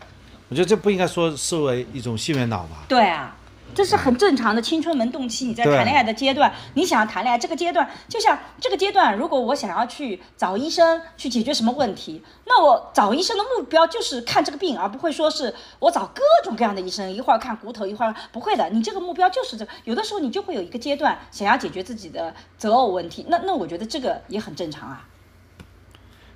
我觉得这不应该说视为一种性缘脑吧？对啊。这是很正常的青春萌动期，你在谈恋爱的阶段，你想要谈恋爱这个阶段，就像这个阶段，如果我想要去找医生去解决什么问题，那我找医生的目标就是看这个病，而不会说是我找各种各样的医生，一会儿看骨头，一会儿不会的。你这个目标就是这，有的时候你就会有一个阶段想要解决自己的择偶问题，那那我觉得这个也很正常啊。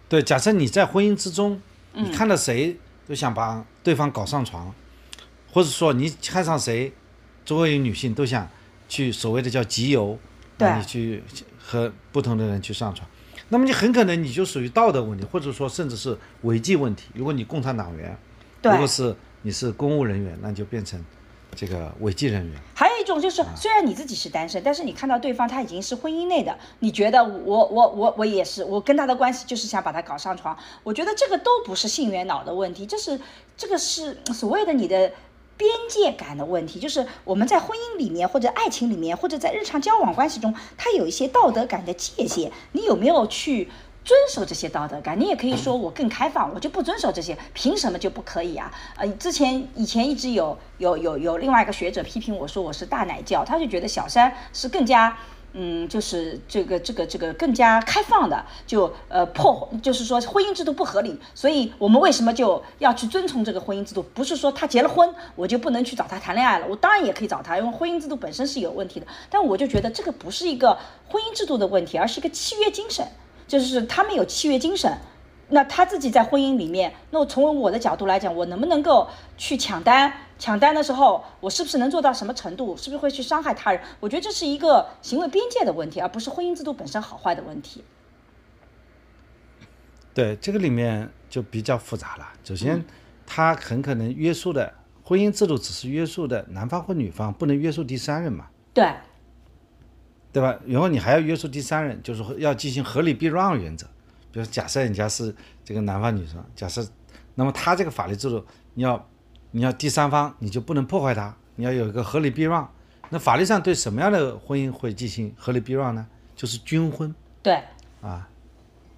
对，假设你在婚姻之中，你看到谁都想把对方搞上床，或者说你看上谁。作为女性都想去所谓的叫集邮，对，你去和不同的人去上床，那么你很可能你就属于道德问题，或者说甚至是违纪问题。如果你共产党员，如果是你是公务人员，那就变成这个违纪人员。还有一种就是，虽然你自己是单身，但是你看到对方他已经是婚姻内的，你觉得我我我我也是，我跟他的关系就是想把他搞上床。我觉得这个都不是性缘脑的问题，这是这个是所谓的你的。边界感的问题，就是我们在婚姻里面，或者爱情里面，或者在日常交往关系中，它有一些道德感的界限，你有没有去遵守这些道德感？你也可以说我更开放，我就不遵守这些，凭什么就不可以啊？呃，之前以前一直有有有有另外一个学者批评我说我是大奶教，他就觉得小三是更加。嗯，就是这个这个这个更加开放的，就呃破，就是说婚姻制度不合理，所以我们为什么就要去遵从这个婚姻制度？不是说他结了婚，我就不能去找他谈恋爱了，我当然也可以找他，因为婚姻制度本身是有问题的。但我就觉得这个不是一个婚姻制度的问题，而是一个契约精神，就是他们有契约精神。那他自己在婚姻里面，那我从我的角度来讲，我能不能够去抢单？抢单的时候，我是不是能做到什么程度？是不是会去伤害他人？我觉得这是一个行为边界的问题，而不是婚姻制度本身好坏的问题。对，这个里面就比较复杂了。首先，他很可能约束的婚姻制度只是约束的男方或女方，不能约束第三人嘛？对，对吧？然后你还要约束第三人，就是要进行合理避让原则。比如假设人家是这个男方女生，假设，那么他这个法律制度，你要，你要第三方你就不能破坏他，你要有一个合理避让。那法律上对什么样的婚姻会进行合理避让呢？就是军婚。对。啊，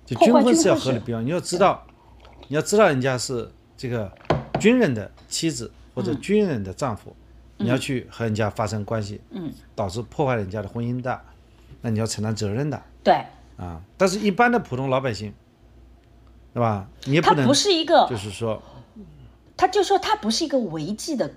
就军婚是要合理避让。你要知道，你要知道人家是这个军人的妻子或者军人的丈夫，你要去和人家发生关系，嗯，导致破坏人家的婚姻的，那你要承担责任的。对。啊，但是一般的普通老百姓，对吧？你也不能，不是一个，就是说，他就说他不是一个违纪的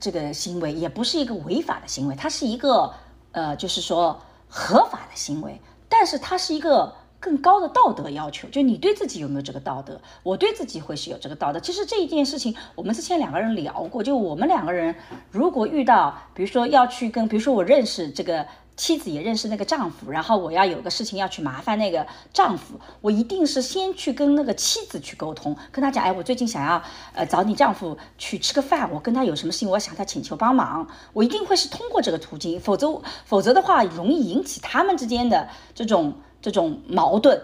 这个行为，也不是一个违法的行为，它是一个呃，就是说合法的行为，但是它是一个更高的道德要求，就你对自己有没有这个道德？我对自己会是有这个道德。其实这一件事情，我们之前两个人聊过，就我们两个人如果遇到，比如说要去跟，比如说我认识这个。妻子也认识那个丈夫，然后我要有个事情要去麻烦那个丈夫，我一定是先去跟那个妻子去沟通，跟他讲，哎，我最近想要呃找你丈夫去吃个饭，我跟他有什么事情，我想他请求帮忙，我一定会是通过这个途径，否则否则的话容易引起他们之间的这种这种矛盾。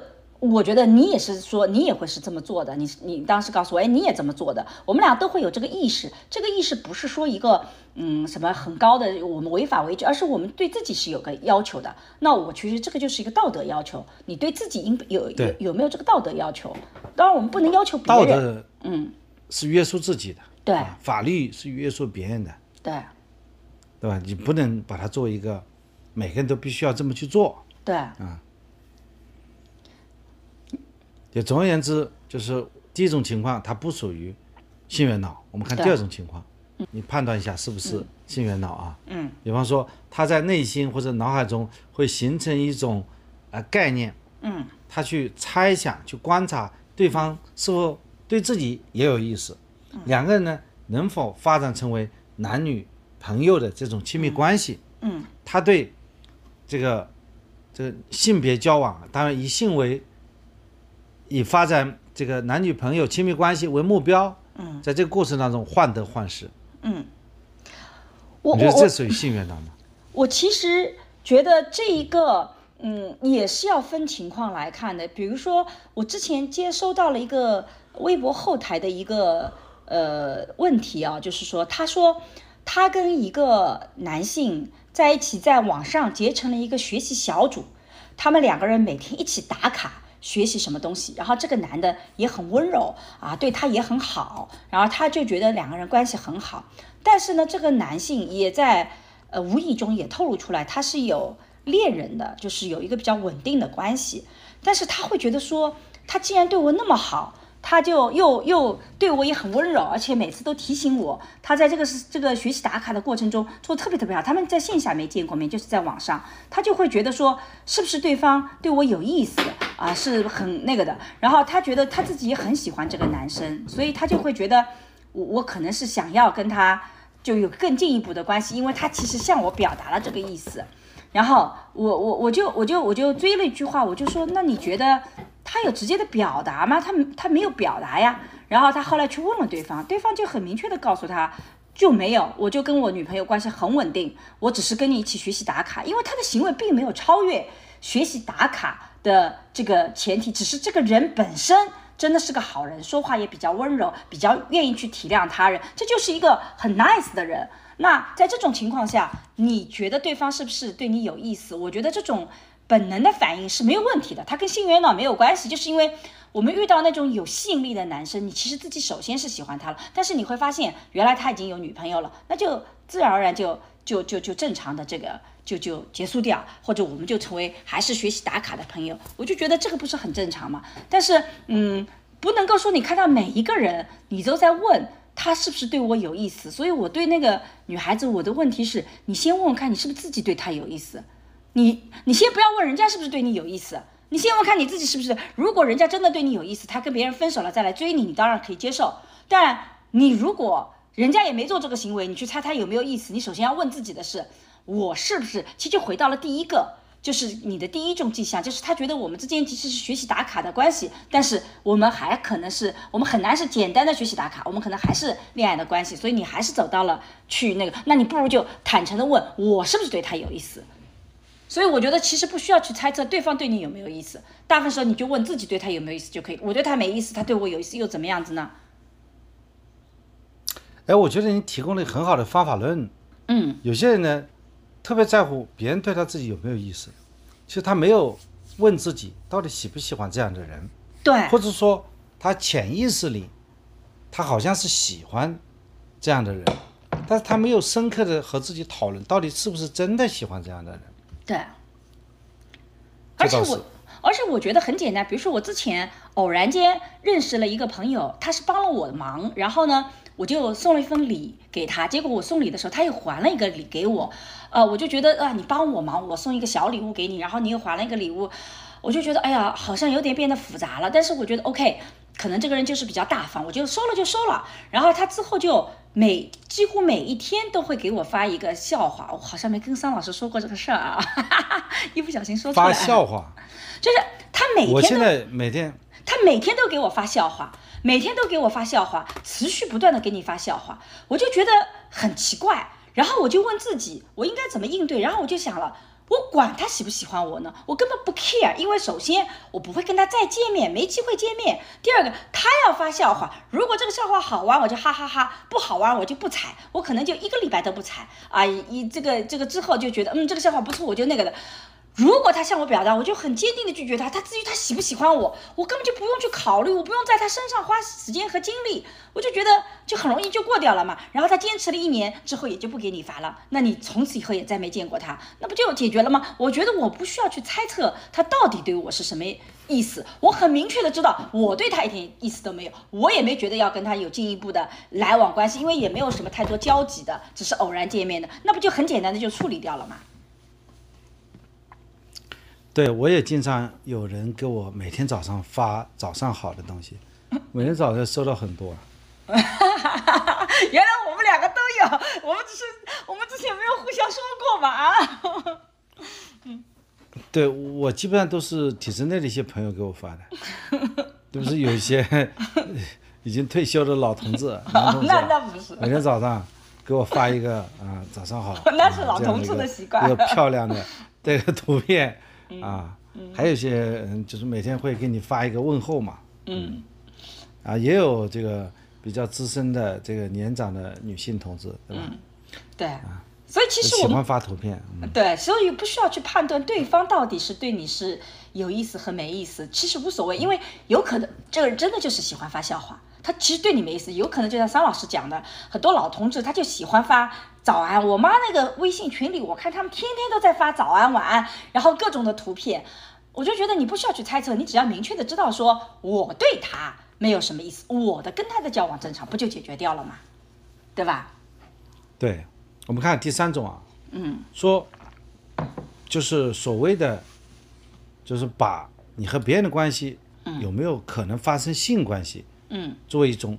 我觉得你也是说，你也会是这么做的。你你当时告诉我，哎，你也这么做的。我们俩都会有这个意识。这个意识不是说一个嗯什么很高的，我们违法违纪，而是我们对自己是有个要求的。那我其实这个就是一个道德要求。你对自己应有有有没有这个道德要求？当然我们不能要求别人。道德嗯是约束自己的，对，法律是约束别人的，对，对吧？你不能把它作为一个每个人都必须要这么去做，对，啊。就总而言之，就是第一种情况，它不属于性缘脑。我们看第二种情况，你判断一下是不是性缘脑啊？嗯。比方说，他在内心或者脑海中会形成一种呃概念，嗯，他去猜想、去观察对方是否对自己也有意思，两个人呢能否发展成为男女朋友的这种亲密关系？嗯。他对这个这个性别交往，当然以性为以发展这个男女朋友亲密关系为目标，嗯，在这个过程当中患得患失，嗯，我觉得这属于性缘脑吗？我其实觉得这一个，嗯，也是要分情况来看的。比如说，我之前接收到了一个微博后台的一个呃问题啊，就是说，他说他跟一个男性在一起，在网上结成了一个学习小组，他们两个人每天一起打卡。学习什么东西，然后这个男的也很温柔啊，对他也很好，然后他就觉得两个人关系很好。但是呢，这个男性也在呃无意中也透露出来，他是有恋人的，就是有一个比较稳定的关系。但是他会觉得说，他既然对我那么好。他就又又对我也很温柔，而且每次都提醒我。他在这个是这个学习打卡的过程中做特别特别好。他们在线下没见过面，就是在网上，他就会觉得说，是不是对方对我有意思啊？是很那个的。然后他觉得他自己也很喜欢这个男生，所以他就会觉得我我可能是想要跟他就有更进一步的关系，因为他其实向我表达了这个意思。然后我我我就我就我就追了一句话，我就说，那你觉得？他有直接的表达吗？他他没有表达呀。然后他后来去问了对方，对方就很明确的告诉他，就没有，我就跟我女朋友关系很稳定，我只是跟你一起学习打卡。因为他的行为并没有超越学习打卡的这个前提，只是这个人本身真的是个好人，说话也比较温柔，比较愿意去体谅他人，这就是一个很 nice 的人。那在这种情况下，你觉得对方是不是对你有意思？我觉得这种。本能的反应是没有问题的，它跟性缘脑没有关系，就是因为我们遇到那种有吸引力的男生，你其实自己首先是喜欢他了，但是你会发现原来他已经有女朋友了，那就自然而然就就就就正常的这个就就结束掉，或者我们就成为还是学习打卡的朋友，我就觉得这个不是很正常吗？但是嗯，不能够说你看到每一个人你都在问他是不是对我有意思，所以我对那个女孩子我的问题是你先问问看你是不是自己对她有意思。你你先不要问人家是不是对你有意思，你先问看你自己是不是。如果人家真的对你有意思，他跟别人分手了再来追你，你当然可以接受。但你如果人家也没做这个行为，你去猜他有没有意思，你首先要问自己的是，我是不是？其实回到了第一个，就是你的第一种迹象，就是他觉得我们之间其实是学习打卡的关系，但是我们还可能是我们很难是简单的学习打卡，我们可能还是恋爱的关系，所以你还是走到了去那个，那你不如就坦诚的问我是不是对他有意思。所以我觉得其实不需要去猜测对方对你有没有意思，大部分时候你就问自己对他有没有意思就可以。我对他没意思，他对我有意思又怎么样子呢？哎，我觉得你提供了很好的方法论。嗯，有些人呢，特别在乎别人对他自己有没有意思，其实他没有问自己到底喜不喜欢这样的人。对，或者说他潜意识里，他好像是喜欢这样的人，但是他没有深刻的和自己讨论到底是不是真的喜欢这样的人。对，而且我，而且我觉得很简单。比如说，我之前偶然间认识了一个朋友，他是帮了我的忙，然后呢，我就送了一份礼给他。结果我送礼的时候，他又还了一个礼给我，呃，我就觉得啊，你帮我忙，我送一个小礼物给你，然后你又还了一个礼物，我就觉得哎呀，好像有点变得复杂了。但是我觉得 OK，可能这个人就是比较大方，我就收了就收了。然后他之后就每几乎每一天都会给我发一个笑话，我好像没跟桑老师说过这个事儿啊，一不小心说出来。发笑话，就是他每天我现在每天他每天都给我发笑话，每天都给我发笑话，持续不断的给你发笑话，我就觉得很奇怪。然后我就问自己，我应该怎么应对？然后我就想了，我管他喜不喜欢我呢？我根本不 care，因为首先我不会跟他再见面，没机会见面。第二个，他要发笑话，如果这个笑话好玩，我就哈哈哈；不好玩，我就不踩，我可能就一个礼拜都不踩啊。一这个这个之后就觉得，嗯，这个笑话不错，我就那个的。如果他向我表达，我就很坚定的拒绝他。他至于他喜不喜欢我，我根本就不用去考虑，我不用在他身上花时间和精力，我就觉得就很容易就过掉了嘛。然后他坚持了一年之后，也就不给你发了。那你从此以后也再没见过他，那不就解决了吗？我觉得我不需要去猜测他到底对我是什么意思，我很明确的知道我对他一点意思都没有，我也没觉得要跟他有进一步的来往关系，因为也没有什么太多交集的，只是偶然见面的，那不就很简单的就处理掉了吗？对我也经常有人给我每天早上发早上好的东西，每天早上收到很多。原来我们两个都有，我们只是我们之前没有互相说过嘛啊。嗯对我基本上都是体制内的一些朋友给我发的，都是有一些已经退休的老同志、男同志那啊，那不是，每天早上给我发一个啊早上好，那是老同志的习惯一个漂亮的这个图片啊，还有一些人就是每天会给你发一个问候嘛，嗯。啊，也有这个比较资深的这个年长的女性同志，对吧？对。啊，所以其实我们喜欢发图片，嗯。对，所以不需要去判断对方到底是对你是有意思和没意思，其实无所谓，因为有可能这个人真的就是喜欢发笑话，他其实对你没意思，有可能就像桑老师讲的，很多老同志他就喜欢发早安。我妈那个微信群里，我看他们天天都在发早安晚安，然后各种的图片，我就觉得你不需要去猜测，你只要明确的知道说我对他没有什么意思，我的跟他的交往正常，不就解决掉了吗？对吧？对，我们看第三种啊，嗯说就是所谓的，就是把你和别人的关系有没有可能发生性关系，嗯。作为一种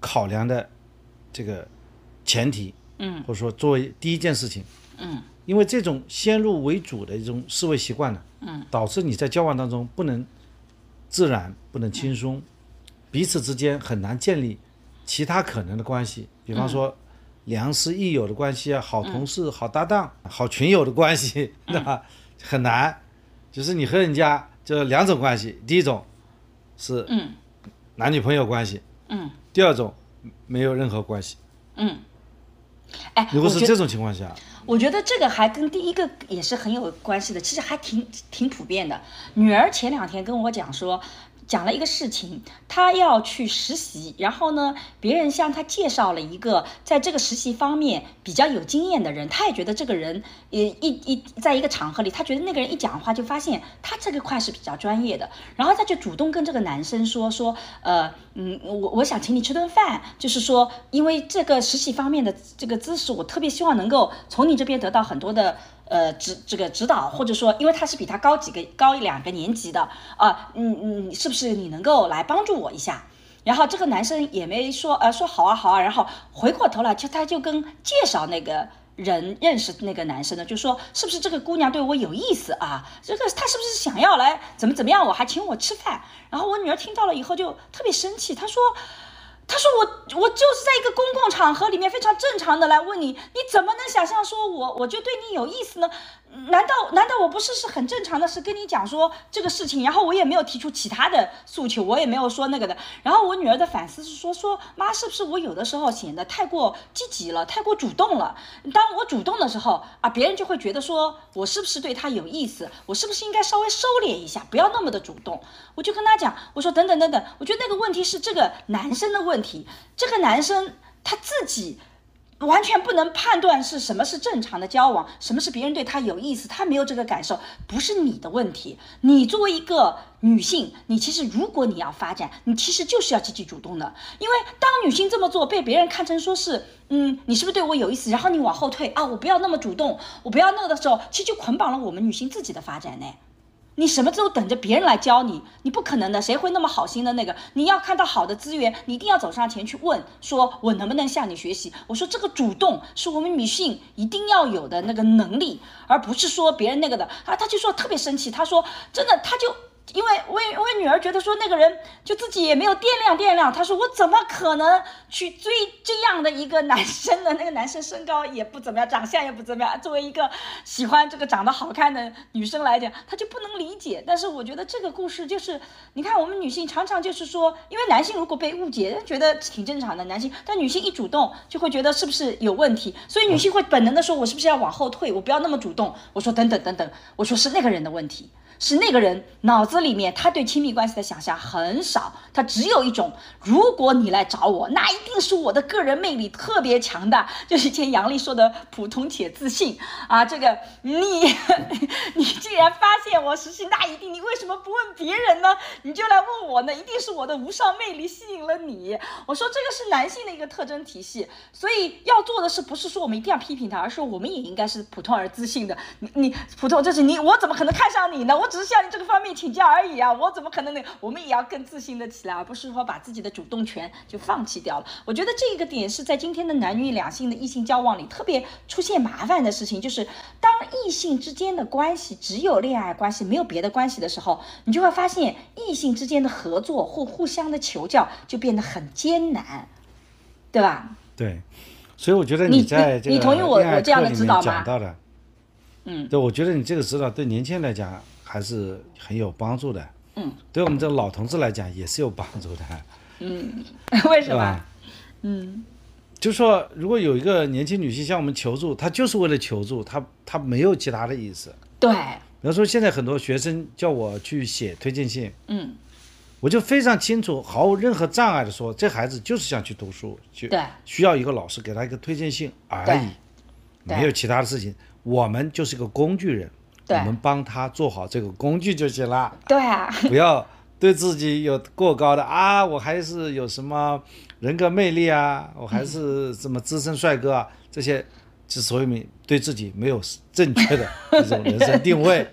考量的这个前提，嗯。或者说作为第一件事情，嗯。因为这种先入为主的一种思维习惯呢，嗯，导致你在交往当中不能自然，不能轻松，彼此之间很难建立其他可能的关系，比方说良师益友的关系啊，好同事、好搭档、好群友的关系，对吧？很难，就是你和人家就两种关系，第一种是嗯男女朋友关系，嗯第二种没有任何关系。嗯。哎，如果是这种情况下，我觉得这个还跟第一个也是很有关系的，其实还挺挺普遍的。女儿前两天跟我讲说，讲了一个事情，她要去实习，然后呢，别人向她介绍了一个在这个实习方面比较有经验的人，她也觉得这个人也一一在一个场合里，她觉得那个人一讲话就发现他这个块是比较专业的，然后她就主动跟这个男生说说，呃，嗯，我我想请你吃顿饭，就是说，因为这个实习方面的这个知识，我特别希望能够从你这边得到很多的。呃，指这个指导，或者说，因为他是比他高几个高一两个年级的啊，嗯嗯，是不是你能够来帮助我一下？然后这个男生也没说，呃，说好啊好啊，然后回过头来，就他就跟介绍那个人认识那个男生呢，就说是不是这个姑娘对我有意思啊？这个他是不是想要来怎么怎么样？我还请我吃饭。然后我女儿听到了以后就特别生气，她说。他说我我就是在一个公共场合里面非常正常的来问你，你怎么能想象说我我就对你有意思呢？难道难道我不是是很正常的是跟你讲说这个事情，然后我也没有提出其他的诉求，我也没有说那个的。然后我女儿的反思是说说妈是不是我有的时候显得太过积极了，太过主动了？当我主动的时候啊，别人就会觉得说我是不是对他有意思？我是不是应该稍微收敛一下，不要那么的主动？我就跟她讲，我说等等等等，我觉得那个问题是这个男生的问题，这个男生他自己。完全不能判断是什么是正常的交往，什么是别人对他有意思，他没有这个感受，不是你的问题。你作为一个女性，你其实如果你要发展，你其实就是要积极主动的。因为当女性这么做被别人看成说是，嗯，你是不是对我有意思？然后你往后退啊，我不要那么主动，我不要那个的时候，其实就捆绑了我们女性自己的发展呢。你什么时候等着别人来教你，你不可能的，谁会那么好心的那个？你要看到好的资源，你一定要走上前去问，说我能不能向你学习？我说这个主动是我们女性一定要有的那个能力，而不是说别人那个的啊。他就说特别生气，他说真的，他就。因为我我女儿觉得说那个人就自己也没有掂量掂量，她说我怎么可能去追这样的一个男生呢？那个男生身高也不怎么样，长相也不怎么样。作为一个喜欢这个长得好看的女生来讲，她就不能理解。但是我觉得这个故事就是，你看我们女性常常就是说，因为男性如果被误解，觉得挺正常的，男性，但女性一主动就会觉得是不是有问题，所以女性会本能的说，我是不是要往后退，我不要那么主动。我说等等等等，我说是那个人的问题。是那个人脑子里面，他对亲密关系的想象很少，他只有一种：如果你来找我，那一定是我的个人魅力特别强大，就是以前杨丽说的普通且自信啊。这个你，你既然发现我实性，那一定你为什么不问别人呢？你就来问我呢？一定是我的无上魅力吸引了你。我说这个是男性的一个特征体系，所以要做的是不是说我们一定要批评他，而是我们也应该是普通而自信的。你你普通，就是你，我怎么可能看上你呢？我。我只是向你这个方面请教而已啊，我怎么可能呢？我们也要更自信的起来，而不是说把自己的主动权就放弃掉了。我觉得这个点是在今天的男女两性的异性交往里特别出现麻烦的事情，就是当异性之间的关系只有恋爱关系，没有别的关系的时候，你就会发现异性之间的合作或互相的求教就变得很艰难，对吧？对，所以我觉得你在这个你同意我我这样的指导吗？嗯，对，我觉得你这个指导对年轻人来讲。还是很有帮助的，嗯，对我们这老同志来讲也是有帮助的，嗯，为什么？嗯，就说如果有一个年轻女性向我们求助，她就是为了求助，她她没有其他的意思。对，比方说现在很多学生叫我去写推荐信，嗯，我就非常清楚，毫无任何障碍的说，这孩子就是想去读书，就对，需要一个老师给他一个推荐信而已，没有其他的事情，我们就是个工具人。我们帮他做好这个工具就行了。对啊，不要对自己有过高的啊，我还是有什么人格魅力啊，我还是什么资深帅哥啊，这些之所以对自己没有正确的这种人生定位。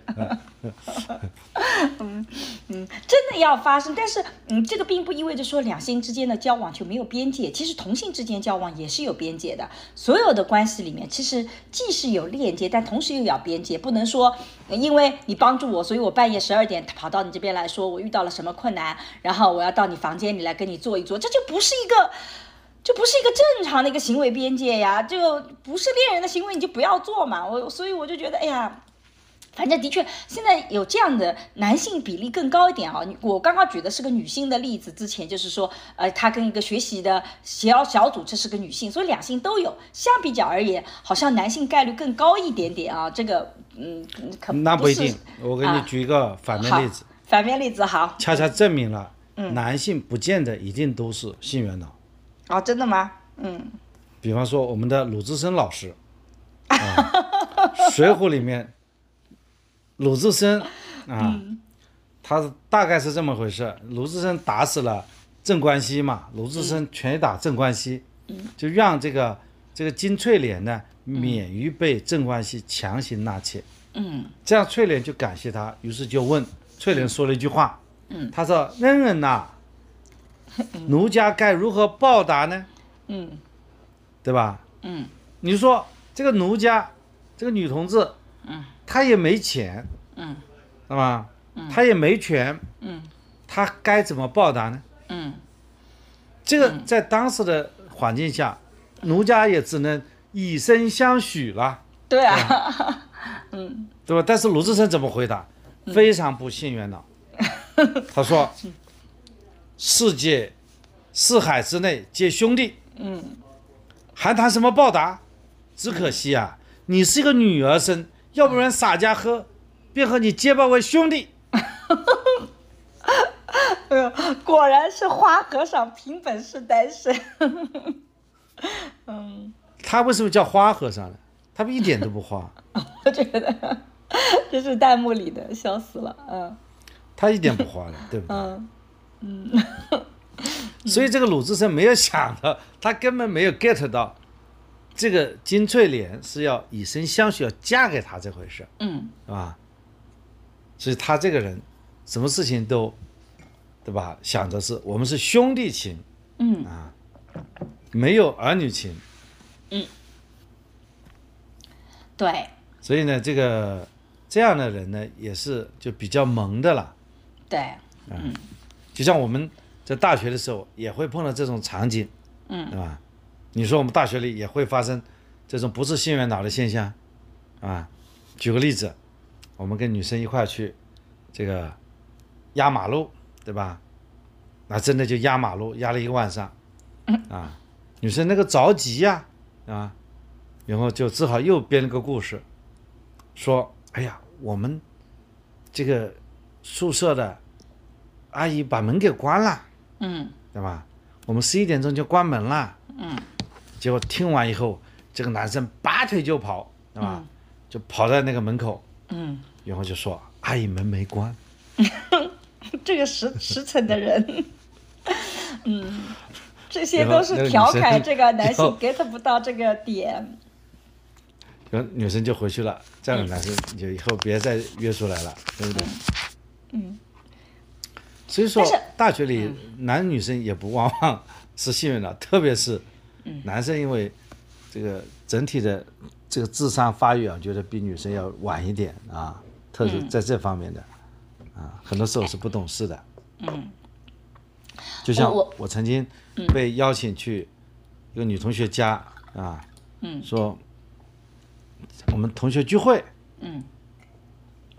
嗯嗯，真的要发生，但是嗯，这个并不意味着说两性之间的交往就没有边界。其实同性之间交往也是有边界的。所有的关系里面，其实既是有链接，但同时又要边界。不能说因为你帮助我，所以我半夜十二点跑到你这边来说我遇到了什么困难，然后我要到你房间里来跟你坐一坐，这就不是一个，就不是一个正常的一个行为边界呀，就不是恋人的行为，你就不要做嘛。我所以我就觉得，哎呀。反正的确，现在有这样的男性比例更高一点啊。我刚刚举的是个女性的例子，之前就是说，呃，他跟一个学习的小小组，这是个女性，所以两性都有。相比较而言，好像男性概率更高一点点啊。这个，嗯，可那不一定。我给你举一个反面例子。反面例子好。恰恰证明了，男性不见得一定都是性缘脑。哦，真的吗？嗯。比方说我们的鲁智深老师，《啊水浒》里面。鲁智深啊，他大概是这么回事。鲁智深打死了镇关西嘛，鲁智深拳打镇关西，就让这个这个金翠莲呢免于被镇关西强行纳妾。嗯，这样翠莲就感谢他，于是就问翠莲说了一句话。嗯，他说：“恩人呐，奴家该如何报答呢？”嗯，对吧？嗯，你说这个奴家这个女同志。嗯。她也没钱，嗯，是吧？她也没权，嗯，她该怎么报答呢？嗯，这个在当时的环境下，奴家也只能以身相许了。对啊，嗯，对吧？但是鲁智深怎么回答？非常不信缘脑。他说：“ 世界四海之内皆兄弟，嗯，还谈什么报答？只可惜啊，你是一个女儿身。”要不然洒家喝，便和你结拜为兄弟。果然是花和尚凭本事单身。嗯，他为什么叫花和尚呢？他们一点都不花。我觉得这是弹幕里的，笑死了。嗯，他一点不花的，对不对？嗯嗯。所以这个鲁智深没有想到，他根本没有 get 到。这个金翠莲是要以身相许，要嫁给他这回事，嗯，是吧？所以他这个人，什么事情都，对吧？想着是我们是兄弟情，嗯啊，没有儿女情，嗯对所以呢，这个这样的人呢，也是就比较萌的了。对，就像我们在大学的时候也会碰到这种场景，嗯，对吧？你说我们大学里也会发生这种不是性缘脑的现象，啊，举个例子，我们跟女生一块去这个压马路，对吧？那真的就压马路，压了一个晚上，啊，女生那个着急呀、啊，然后就只好又编了个故事，说，哎呀，我们这个宿舍的阿姨把门给关了。嗯对吧？我们十一点钟就关门了。嗯。结果听完以后，这个男生拔腿就跑，对吧？就跑在那个门口，嗯，然后就说：“阿姨门没关。这个实实诚的人，嗯，这些都是调侃这个男性 get 不到这个点。”然后女生就回去了。这样的男生你就以后别再约出来了，对不对？嗯。所以说，大学里男女生也不往往是幸运的，特别是男生，因为这个整体的这个智商发育啊，觉得比女生要晚一点啊，特别在这方面的啊，很多时候是不懂事的。嗯，就像我我曾经被邀请去一个女同学家啊，嗯。说我们同学聚会。嗯。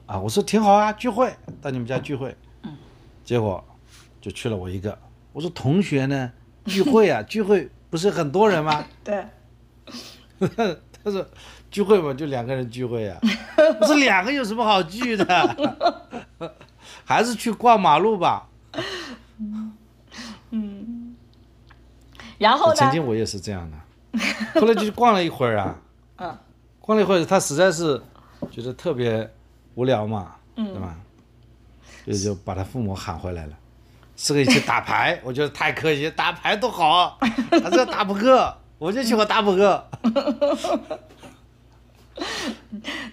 啊，我说挺好啊，聚会到你们家聚会，嗯，结果就去了我一个，我说同学呢聚会啊，聚会不是很多人吗？对，他说聚会嘛，就两个人聚会啊。我说两个有什么好聚的？还是去逛马路吧。嗯然后呢？曾经我也是这样的，后来就逛了一会儿啊，嗯逛了一会儿，他实在是觉得特别无聊嘛，嗯对吧？就就把他父母喊回来了，四个一起打牌，我觉得太可惜，打牌多好，他这打扑克，我就喜欢打扑克。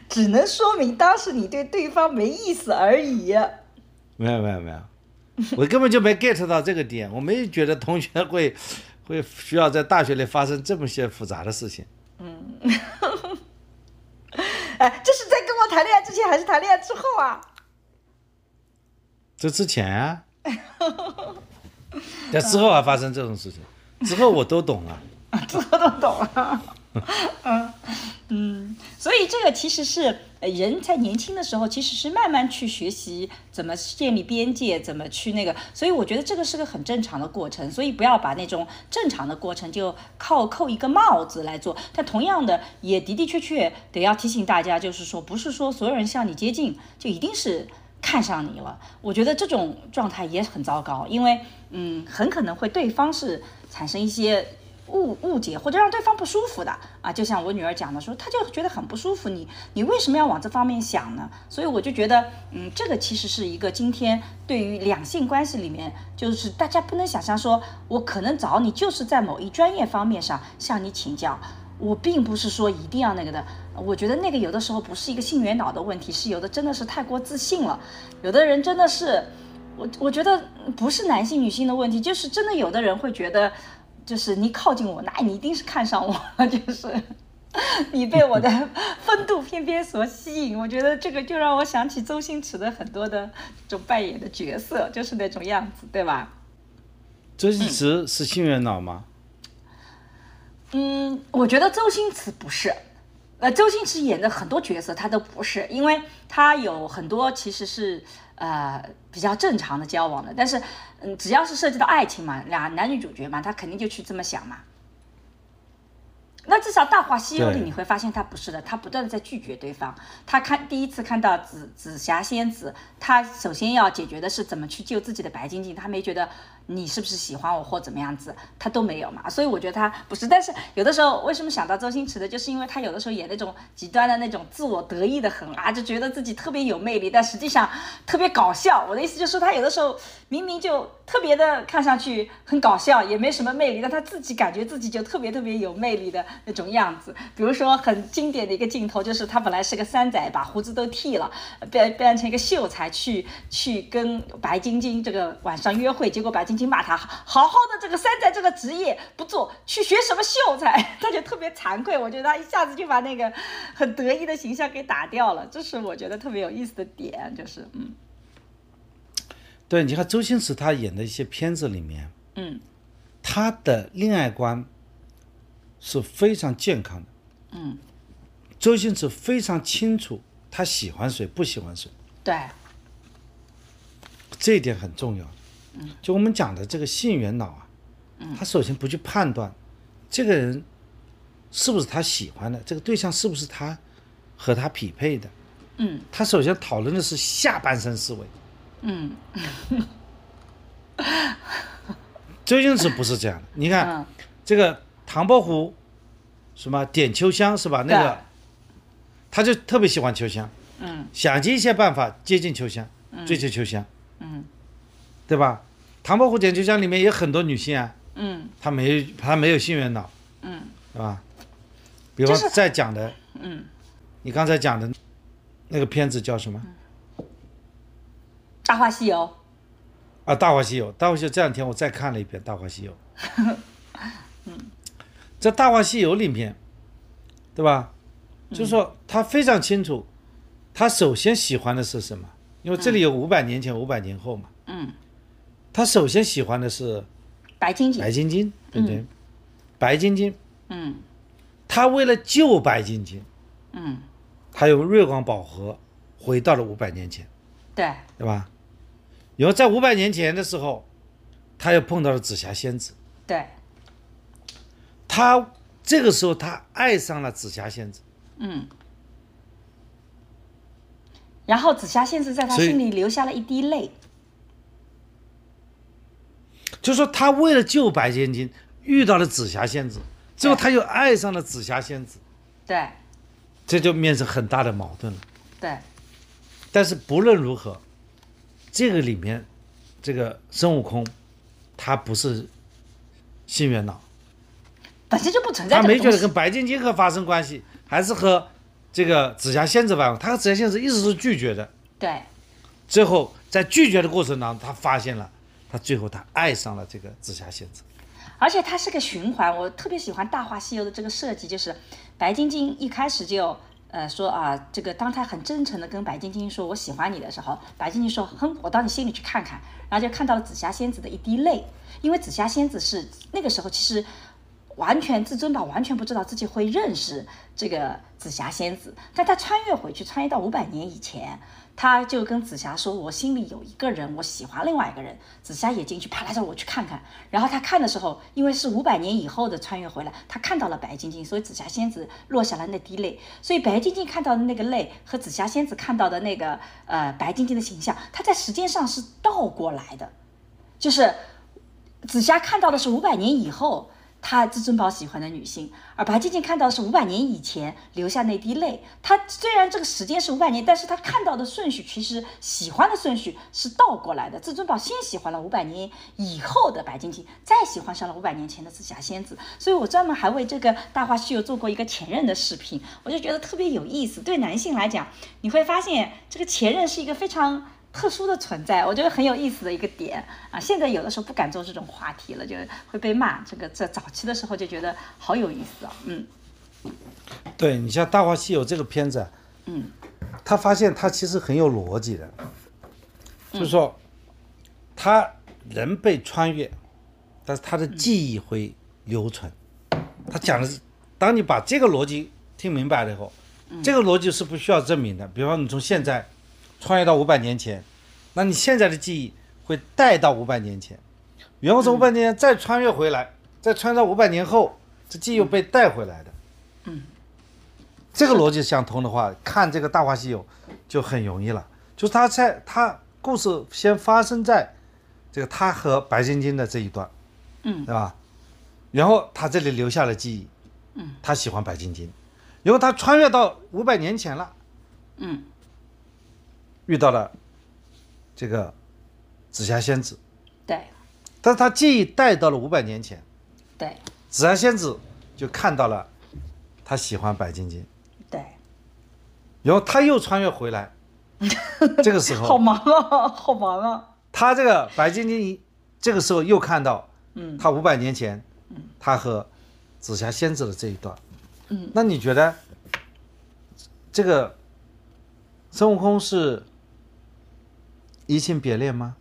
只能说明当时你对对方没意思而已。没有没有没有，我根本就没 get 到这个点，我没觉得同学会会需要在大学里发生这么些复杂的事情。嗯 哎，这是在跟我谈恋爱之前还是谈恋爱之后啊？这之前啊，在之后还发生这种事情，之后我都懂了。之后都懂了。嗯嗯，所以这个其实是人在年轻的时候，其实是慢慢去学习怎么建立边界，怎么去那个。所以我觉得这个是个很正常的过程，所以不要把那种正常的过程就靠扣一个帽子来做。但同样的，也的的确确得要提醒大家，就是说，不是说所有人向你接近就一定是。看上你了，我觉得这种状态也很糟糕，因为嗯，很可能会对方是产生一些误误解或者让对方不舒服的啊。就像我女儿讲的说，她就觉得很不舒服，你你为什么要往这方面想呢？所以我就觉得，嗯，这个其实是一个今天对于两性关系里面，就是大家不能想象说，我可能找你就是在某一专业方面上向你请教。我并不是说一定要那个的，我觉得那个有的时候不是一个性缘脑的问题，是有的真的是太过自信了，有的人真的是，我我觉得不是男性女性的问题，就是真的有的人会觉得，就是你靠近我，那你一定是看上我了，就是你被我的 风度翩翩所吸引。我觉得这个就让我想起周星驰的很多的这种扮演的角色，就是那种样子，对吧？周星驰是性缘脑吗？嗯，我觉得周星驰不是，呃，周星驰演的很多角色他都不是，因为他有很多其实是呃比较正常的交往的，但是嗯，只要是涉及到爱情嘛，俩男女主角嘛，他肯定就去这么想嘛。那至少《大话西游》里你会发现他不是的，他不断的在拒绝对方。他看第一次看到紫紫霞仙子，他首先要解决的是怎么去救自己的白晶晶，他没觉得你是不是喜欢我或怎么样子，他都没有嘛。所以我觉得他不是。但是有的时候为什么想到周星驰的，就是因为他有的时候演那种极端的那种自我得意的很啊，就觉得自己特别有魅力，但实际上特别搞笑。我的意思就是，他有的时候明明就特别的看上去很搞笑，也没什么魅力，但他自己感觉自己就特别特别有魅力的那种样子。比如说很经典的一个镜头，就是他本来是个山仔，把胡子都剃了，变变成一个秀才去去跟白晶晶这个晚上约会，结果白晶晶骂他，好好的这个山寨这个职业不做，去学什么秀才，他就特别惭愧。我觉得他一下子就把那个很得意的形象给打掉了，这是我觉得特别有意思的点，就是嗯对，你看周星驰他演的一些片子里面，嗯他的恋爱观是非常健康的。嗯，周星驰非常清楚他喜欢谁，不喜欢谁，对，这一点很重要。就我们讲的这个性缘脑啊，他首先不去判断这个人是不是他喜欢的，这个对象是不是他和他匹配的，嗯。他首先讨论的是下半身思维。嗯。周星驰不是这样的，你看、嗯，这个唐伯虎，什么点秋香是吧？那个他就特别喜欢秋香，嗯。想尽一切办法接近秋香，追求秋香，嗯对吧？唐伯虎点秋香里面也有很多女性啊，嗯她没有她没有性缘脑，嗯对吧？比方就是再讲的，嗯，你刚才讲的那个片子叫什么？《大话西游啊，《大话西游》。《大话西游》这两天我再看了一遍《大话西游》。在《大话西游》里面，对吧？就是说他非常清楚，他首先喜欢的是什么？因为这里有五百年前、五百年后嘛。嗯，他首先喜欢的是白晶晶，白晶晶，对不对？白晶晶，嗯。他为了救白晶晶，嗯，他用月光宝盒回到了五百年前，对，对吧？然后在五百年前的时候，他又碰到了紫霞仙子。对，他这个时候他爱上了紫霞仙子，嗯。然后紫霞仙子在他心里留下了一滴泪，就说他为了救白晶晶遇到了紫霞仙子，最后他又爱上了紫霞仙子，对这就面临很大的矛盾了。对，但是不论如何，这个里面这个孙悟空他不是性缘脑，本身就不存在他没觉得跟白晶晶和发生关系，还是和这个紫霞仙子发生，他和紫霞仙子一直是拒绝的。对最后在拒绝的过程当中，他发现了，他最后他爱上了这个紫霞仙子。而且它是个循环，我特别喜欢《大话西游》的这个设计，就是白晶晶一开始就呃说啊，这个当他很真诚的跟白晶晶说我喜欢你的时候，白晶晶说哼，我到你心里去看看，然后就看到了紫霞仙子的一滴泪，因为紫霞仙子是那个时候其实。完全至尊宝完全不知道自己会认识这个紫霞仙子，但他穿越回去，穿越到五百年以前，他就跟紫霞说：“我心里有一个人，我喜欢另外一个人。”紫霞也进去，啪啦叫我去看看。然后他看的时候，因为是五百年以后的穿越回来，他看到了白晶晶，所以紫霞仙子落下了那滴泪。所以白晶晶看到的那个泪和紫霞仙子看到的那个呃白晶晶的形象，它在时间上是倒过来的，就是紫霞看到的是五百年以后。他至尊宝喜欢的女性，而白晶晶看到是五百年以前留下那滴泪。他虽然这个时间是五百年，但是他看到的顺序其实喜欢的顺序是倒过来的。至尊宝先喜欢了五百年以后的白晶晶，再喜欢上了五百年前的紫霞仙子。所以我专门还为这个《大话西游》做过一个前任的视频，我就觉得特别有意思。对男性来讲，你会发现这个前任是一个非常。特殊的存在，我觉得很有意思的一个点啊！现在有的时候不敢做这种话题了，就会被骂。这个在早期的时候就觉得好有意思啊，嗯对你像《大话西游》这个片子啊，嗯，他发现他其实很有逻辑的，就是说，他人被穿越，但是他的记忆会留存。他讲的是，当你把这个逻辑听明白了以后，这个逻辑是不需要证明的。比方你从现在穿越到五百年前，那你现在的记忆会带到五百年前，然后从五百年前再穿越回来，再穿到五百年后，这记忆又被带回来的。嗯。这个逻辑相通的话，看这个《大话西游》就很容易了。就是他在他故事先发生在这个他和白晶晶的这一段，嗯，对吧？然后他这里留下了记忆，嗯，他喜欢白晶晶，然后他穿越到五百年前了，嗯，遇到了这个紫霞仙子，对。但是他记忆带到了五百年前，对。紫霞仙子就看到了他喜欢白晶晶，对，然后他又穿越回来，这个时候好忙啊，好忙啊，他这个白晶晶这个时候又看到，嗯，他五百年前，他和紫霞仙子的这一段，嗯，那你觉得这个孙悟空是移情别恋吗？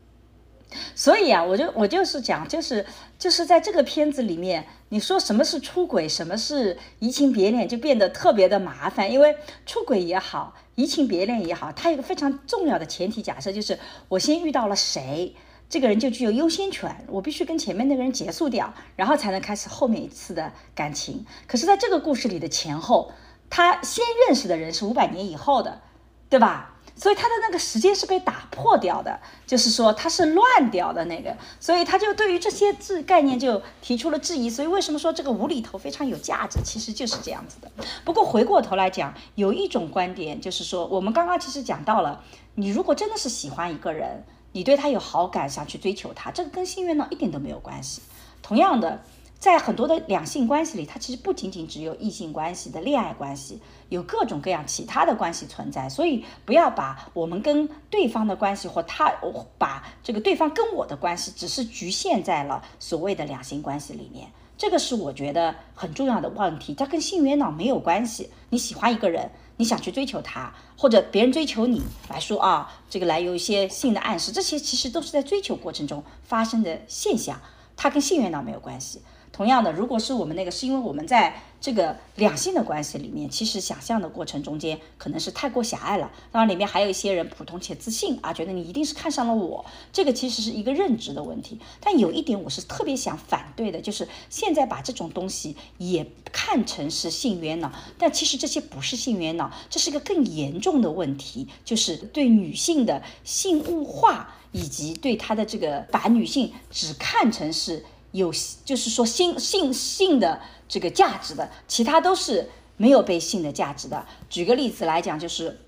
所以啊，我就我就是讲，就是就是在这个片子里面，你说什么是出轨，什么是移情别恋，就变得特别的麻烦。因为出轨也好，移情别恋也好，它有一个非常重要的前提假设，就是我先遇到了谁，这个人就具有优先权，我必须跟前面那个人结束掉，然后才能开始后面一次的感情。可是，在这个故事里的前后，他先认识的人是五百年以后的，对吧？所以他的那个时间是被打破掉的，就是说他是乱掉的那个，所以他就对于这些字概念就提出了质疑。所以为什么说这个无厘头非常有价值？其实就是这样子的。不过回过头来讲，有一种观点就是说，我们刚刚其实讲到了，你如果真的是喜欢一个人，你对他有好感，想去追求他，这个跟性缘呢一点都没有关系。同样的。在很多的两性关系里，它其实不仅仅只有异性关系的恋爱关系，有各种各样其他的关系存在。所以不要把我们跟对方的关系或他把这个对方跟我的关系，只是局限在了所谓的两性关系里面。这个是我觉得很重要的问题，它跟性缘脑没有关系。你喜欢一个人，你想去追求他，或者别人追求你来说啊，这个来有一些性的暗示，这些其实都是在追求过程中发生的现象，它跟性缘脑没有关系。同样的，如果是我们那个，是因为我们在这个两性的关系里面，其实想象的过程中间可能是太过狭隘了。当然，里面还有一些人普通且自信啊，觉得你一定是看上了我，这个其实是一个认知的问题。但有一点我是特别想反对的，就是现在把这种东西也看成是性缘脑，但其实这些不是性缘脑，这是一个更严重的问题，就是对女性的性物化，以及对她的这个把女性只看成是。有就是说性性性的这个价值的，其他都是没有被性的价值的。举个例子来讲，就是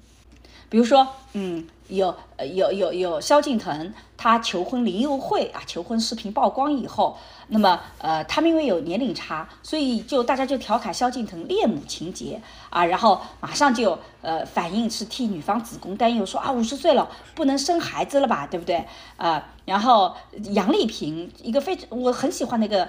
比如说，嗯，有呃有有有萧敬腾他求婚林佑惠啊，求婚视频曝光以后，那么呃他们因为有年龄差，所以就大家就调侃萧敬腾恋母情节啊，然后马上就呃反应是替女方子宫担忧，说啊五十岁了不能生孩子了吧，对不对啊？然后杨丽萍一个非常我很喜欢那个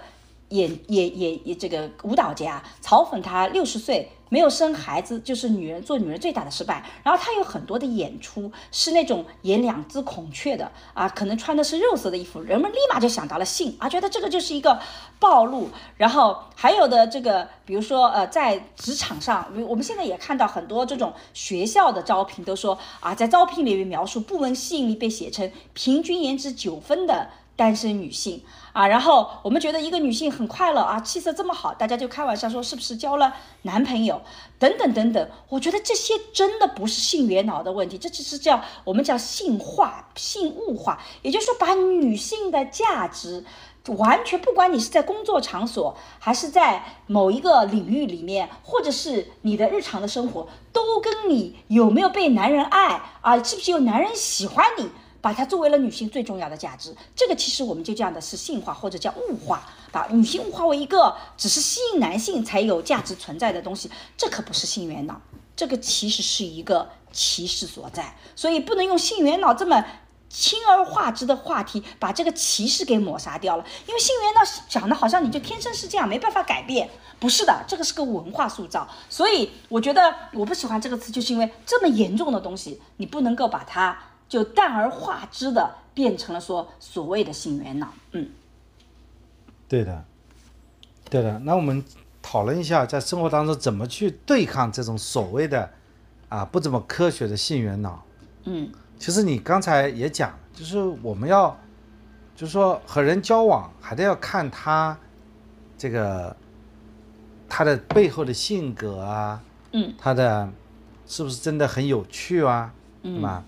演演演演这个舞蹈家，嘲讽她六十岁没有生孩子就是女人做女人最大的失败。然后她有很多的演出是那种演两只孔雀的啊，可能穿的是肉色的衣服，人们立马就想到了性啊，觉得这个就是一个暴露。然后还有的这个，比如说呃，在职场上，我们现在也看到很多这种学校的招聘都说啊，在招聘里面描述不闻吸引力被写成平均颜值九分的。单身女性啊，然后我们觉得一个女性很快乐啊，气色这么好，大家就开玩笑说是不是交了男朋友，等等等等。我觉得这些真的不是性缘脑的问题，这只是叫我们叫性化、性物化，也就是说把女性的价值完全不管你是在工作场所，还是在某一个领域里面，或者是你的日常的生活，都跟你有没有被男人爱啊，是不是有男人喜欢你。把它作为了女性最重要的价值，这个其实我们就讲的是性化或者叫物化，把女性物化为一个只是吸引男性才有价值存在的东西，这可不是性缘脑，这个其实是一个歧视所在，所以不能用性缘脑这么轻而化之的话题把这个歧视给抹杀掉了，因为性缘脑讲的好像你就天生是这样，没办法改变，不是的，这个是个文化塑造，所以我觉得我不喜欢这个词，就是因为这么严重的东西，你不能够把它。就淡而化之的变成了说所谓的性缘脑，嗯，对的，对的。那我们讨论一下，在生活当中怎么去对抗这种所谓的啊不怎么科学的性缘脑。嗯，其实你刚才也讲，就是我们要，就是说和人交往还得要看他这个他的背后的性格啊，嗯，他的是不是真的很有趣啊，嗯，是吧？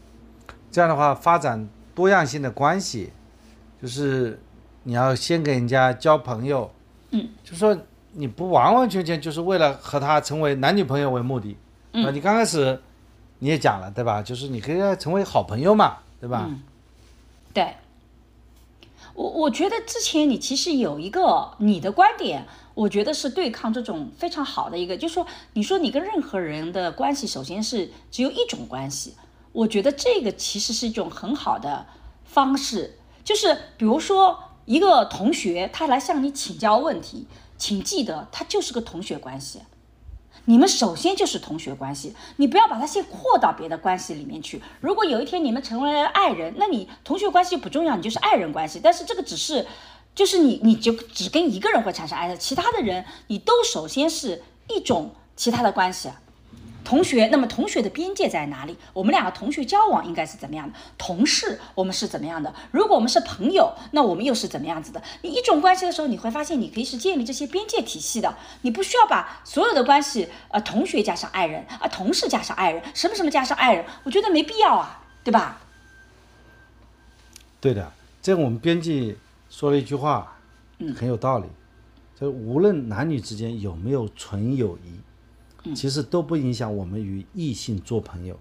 这样的话，发展多样性的关系，就就是你要先给人家交朋友，嗯，就说你不完完全全就是为了和他成为男女朋友为目的，嗯，你刚开始你也讲了对吧？就是你可以成为好朋友嘛，对吧？对，我我觉得之前你其实有一个你的观点，我觉得是对抗这种非常好的一个，就是说你说你跟任何人的关系，首先是只有一种关系，我觉得这个其实是一种很好的方式，就是比如说一个同学他来向你请教问题，请记得他就是个同学关系。你们首先就是同学关系，你不要把它先扩到别的关系里面去。如果有一天你们成为了爱人，那你同学关系不重要，你就是爱人关系。但是这个只是，就是你你就只跟一个人会产生爱的，其他的人你都首先是一种其他的关系。同学，那么同学的边界在哪里？我们两个同学交往应该是怎么样的？同事我们是怎么样的？如果我们是朋友，那我们又是怎么样子的？你一种关系的时候，你会发现你可以是建立这些边界体系的，你不需要把所有的关系，呃，同学加上爱人，啊，同事加上爱人，什么什么加上爱人，我觉得没必要啊，对吧？对的，这个我们编辑说了一句话，嗯，很有道理，就无论男女之间有没有纯友谊。其实都不影响我们与异性做朋友，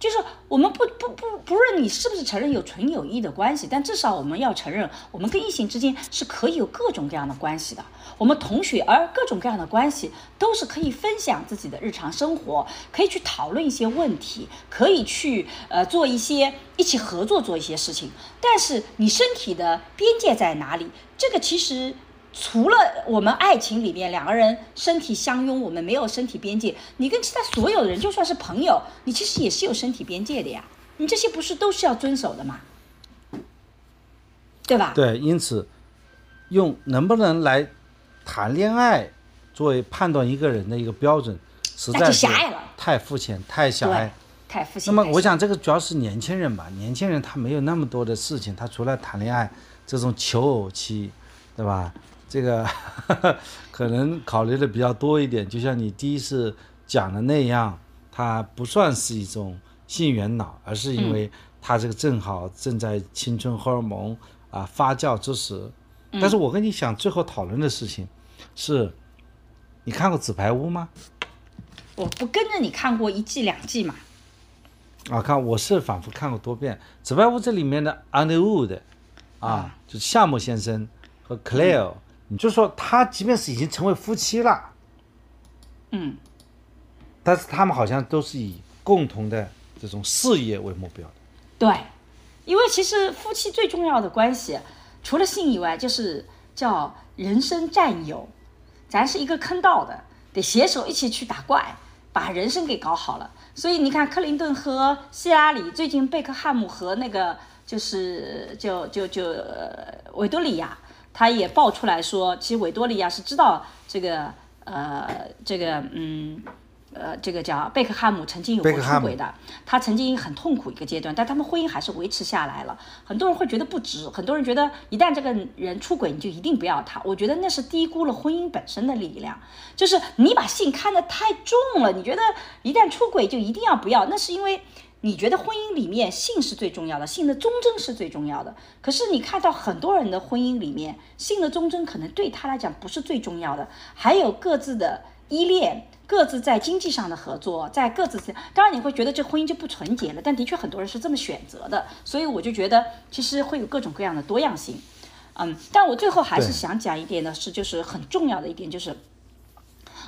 就是我们不不不不论你是不是承认有纯友谊的关系，但至少我们要承认，我们跟异性之间是可以有各种各样的关系的。我们同学，而各种各样的关系都是可以分享自己的日常生活，可以去讨论一些问题，可以去呃做一些一起合作做一些事情。但是你身体的边界在哪里？这个其实。除了我们爱情里面两个人身体相拥，我们没有身体边界。你跟其他所有的人，就算是朋友，你其实也是有身体边界的呀。你这些不是都是要遵守的吗？对吧？对，因此用能不能来谈恋爱作为判断一个人的一个标准，实在是太肤浅、太狭隘、太肤浅。那么我想这个主要是年轻人吧，年轻人他没有那么多的事情，他除了谈恋爱这种求偶期，对吧？这个 可能考虑的比较多一点，就像你第一次讲的那样，它不算是一种性缘脑，而是因为它这个正好正在青春荷尔蒙啊发酵之时。但是我跟你想最后讨论的事情是，你看过《纸牌屋》吗？我不跟着你看过一季两季嘛？啊，看我是反复看过多遍，《纸牌屋》这里面的 Underwood 啊，就是夏目先生和 Claire。就说，他即便是已经成为夫妻了，嗯，但是他们好像都是以共同的这种事业为目标的。对，因为其实夫妻最重要的关系，除了性以外，就是叫人生战友。咱是一个坑道的，得携手一起去打怪，把人生给搞好了。所以你看，克林顿和希拉里，最近贝克汉姆和那个就是就就就维多利亚。他也爆出来说，其实维多利亚是知道这个，呃，这个，嗯，呃，这个叫贝克汉姆曾经有过出轨的，他曾经很痛苦一个阶段，但他们婚姻还是维持下来了。很多人会觉得不值，很多人觉得一旦这个人出轨，你就一定不要他。我觉得那是低估了婚姻本身的力量，就是你把性看得太重了，你觉得一旦出轨就一定要不要，那是因为。你觉得婚姻里面性是最重要的，性的忠贞是最重要的。可是你看到很多人的婚姻里面，性的忠贞可能对他来讲不是最重要的，还有各自的依恋，各自在经济上的合作，在各自当然你会觉得这婚姻就不纯洁了，但的确很多人是这么选择的。所以我就觉得其实会有各种各样的多样性。嗯，但我最后还是想讲一点的是，就是很重要的一点就是，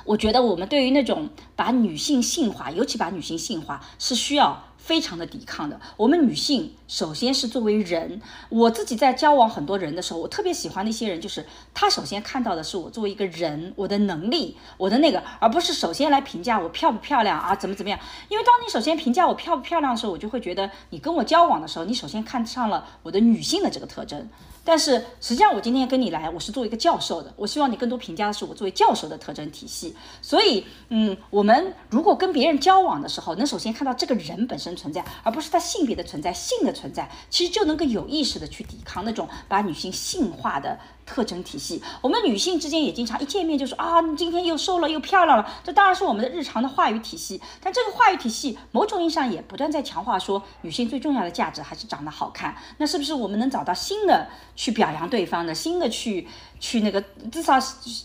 我觉得我们对于那种把女性性化，尤其把女性性化，是需要。非常的抵抗的。我们女性首先是作为人，我自己在交往很多人的时候，我特别喜欢的一些人，就是他首先看到的是我作为一个人，我的能力，我的那个，而不是首先来评价我漂不漂亮啊，怎么怎么样。因为当你首先评价我漂不漂亮的时候，我就会觉得你跟我交往的时候，你首先看上了我的女性的这个特征。但是实际上，我今天跟你来，我是作为一个教授的。我希望你更多评价的是我作为教授的特征体系。所以，嗯，我们如果跟别人交往的时候，能首先看到这个人本身存在，而不是他性别的存在、性的存在，其实就能够有意识的去抵抗那种把女性性化的特征体系。我们女性之间也经常一见面就说啊，你今天又瘦了又漂亮了，这当然是我们的日常的话语体系。但这个话语体系某种意义上也不断在强化说，女性最重要的价值还是长得好看。那是不是我们能找到新的去表扬对方的，新的去去那个至少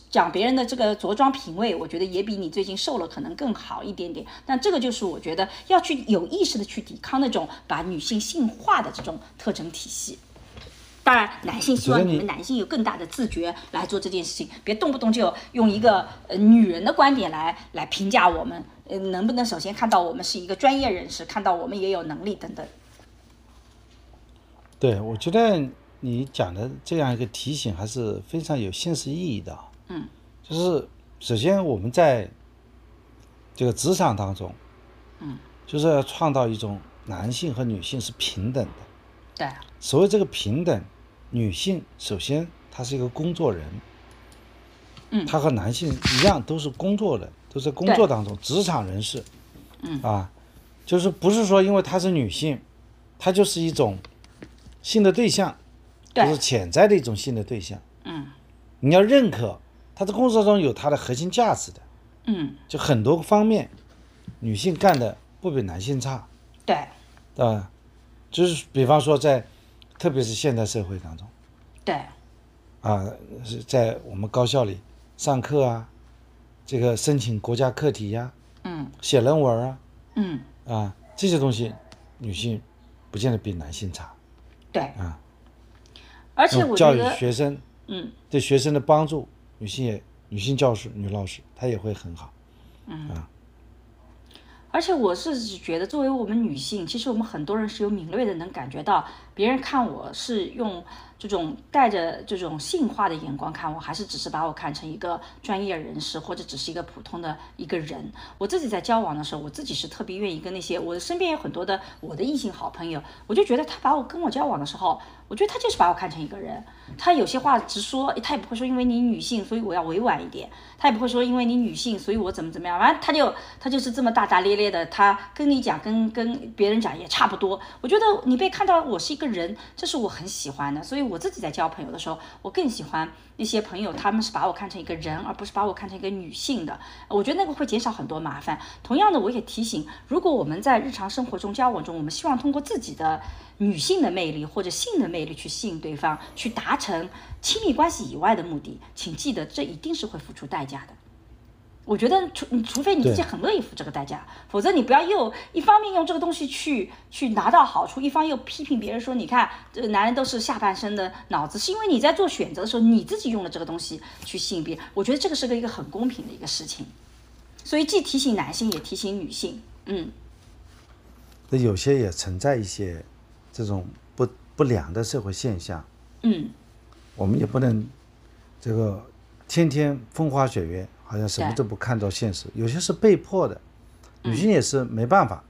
讲别人的这个着装品味，我觉得也比你最近瘦了可能更好一点点。但这个就是我觉得要去有意识的去抵抗那种把女性性化的这种特征体系。当然，男性希望你们男性有更大的自觉来做这件事情，别动不动就用一个呃女人的观点来来评价我们。呃，能不能首先看到我们是一个专业人士，看到我们也有能力等等。对，我觉得你讲的这样一个提醒还是非常有现实意义的。嗯，就是首先我们在这个职场当中，嗯，就是要创造一种男性和女性是平等的。对。所谓这个平等。女性首先她是一个工作人，嗯，她和男性一样都是工作人，都在工作当中，职场人士，嗯。啊，就是不是说因为她是女性，她就是一种性的对象，就是潜在的一种性的对象，嗯，你要认可她在工作中有她的核心价值的，嗯，就很多方面，女性干的不比男性差，对，啊，就是比方说在。特别是现代社会当中，对，啊，是在我们高校里上课啊，这个申请国家课题呀，嗯，写论文啊，嗯，啊，这些东西女性不见得比男性差，对，啊，而且我教育学生，嗯，对学生的帮助，女性也女性教师、女老师，她也会很好，嗯。啊。而且我是觉得，作为我们女性，其实我们很多人是有敏锐的能感觉到，别人看我是用。这种带着这种性化的眼光看我，还是只是把我看成一个专业人士，或者只是一个普通的一个人。我自己在交往的时候，我自己是特别愿意跟那些我身边有很多的我的异性好朋友，我就觉得他把我跟我交往的时候，我觉得他就是把我看成一个人。他有些话直说，他也不会说因为你女性，所以我要委婉一点。他也不会说因为你女性，所以我怎么怎么样。反正他就他就是这么大大咧咧的，他跟你讲，跟跟别人讲也差不多。我觉得你被看到我是一个人，这是我很喜欢的，所以。我自己在交朋友的时候，我更喜欢那些朋友，他们是把我看成一个人，而不是把我看成一个女性的。我觉得那个会减少很多麻烦。同样的，我也提醒，如果我们在日常生活中交往中，我们希望通过自己的女性的魅力或者性的魅力去吸引对方，去达成亲密关系以外的目的，请记得，这一定是会付出代价的。我觉得除你除非你自己很乐意付这个代价，否则你不要又一方面用这个东西去去拿到好处，一方又批评别人说，你看这个男人都是下半身的脑子，是因为你在做选择的时候你自己用了这个东西去吸引别人。我觉得这个是个一个很公平的一个事情，所以既提醒男性也提醒女性，嗯。那有些也存在一些这种不不良的社会现象，嗯，我们也不能这个天天风花雪月。好像什么都不看到现实，有些是被迫的，女性也是没办法。